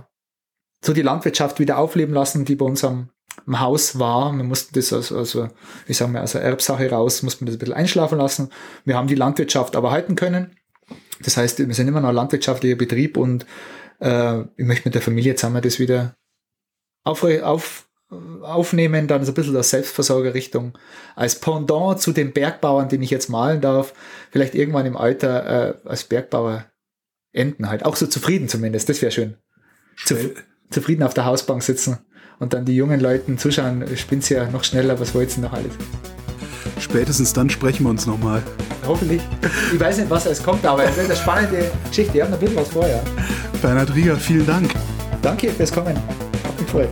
So die Landwirtschaft wieder aufleben lassen, die bei uns am, Haus war. Wir mussten das also, also ich sage mal, aus der Erbsache raus, mussten wir das ein bisschen einschlafen lassen. Wir haben die Landwirtschaft aber halten können. Das heißt, wir sind immer noch ein landwirtschaftlicher Betrieb und äh, ich möchte mit der Familie zusammen das wieder auf, auf aufnehmen, dann so ein bisschen der Selbstversorgerrichtung als Pendant zu den Bergbauern, den ich jetzt malen darf, vielleicht irgendwann im Alter äh, als Bergbauer enden halt. Auch so zufrieden zumindest, das wäre schön. Zuf zufrieden auf der Hausbank sitzen und dann die jungen Leuten zuschauen, spinnt ja noch schneller, was wollt ihr noch alles? Spätestens dann sprechen wir uns nochmal. Hoffentlich. Ich weiß nicht, was es kommt, aber es wird eine spannende Geschichte. Ich habe noch ein bisschen was vorher. Bernhard Rieger, vielen Dank. Danke fürs Kommen. Hat mich gefreut.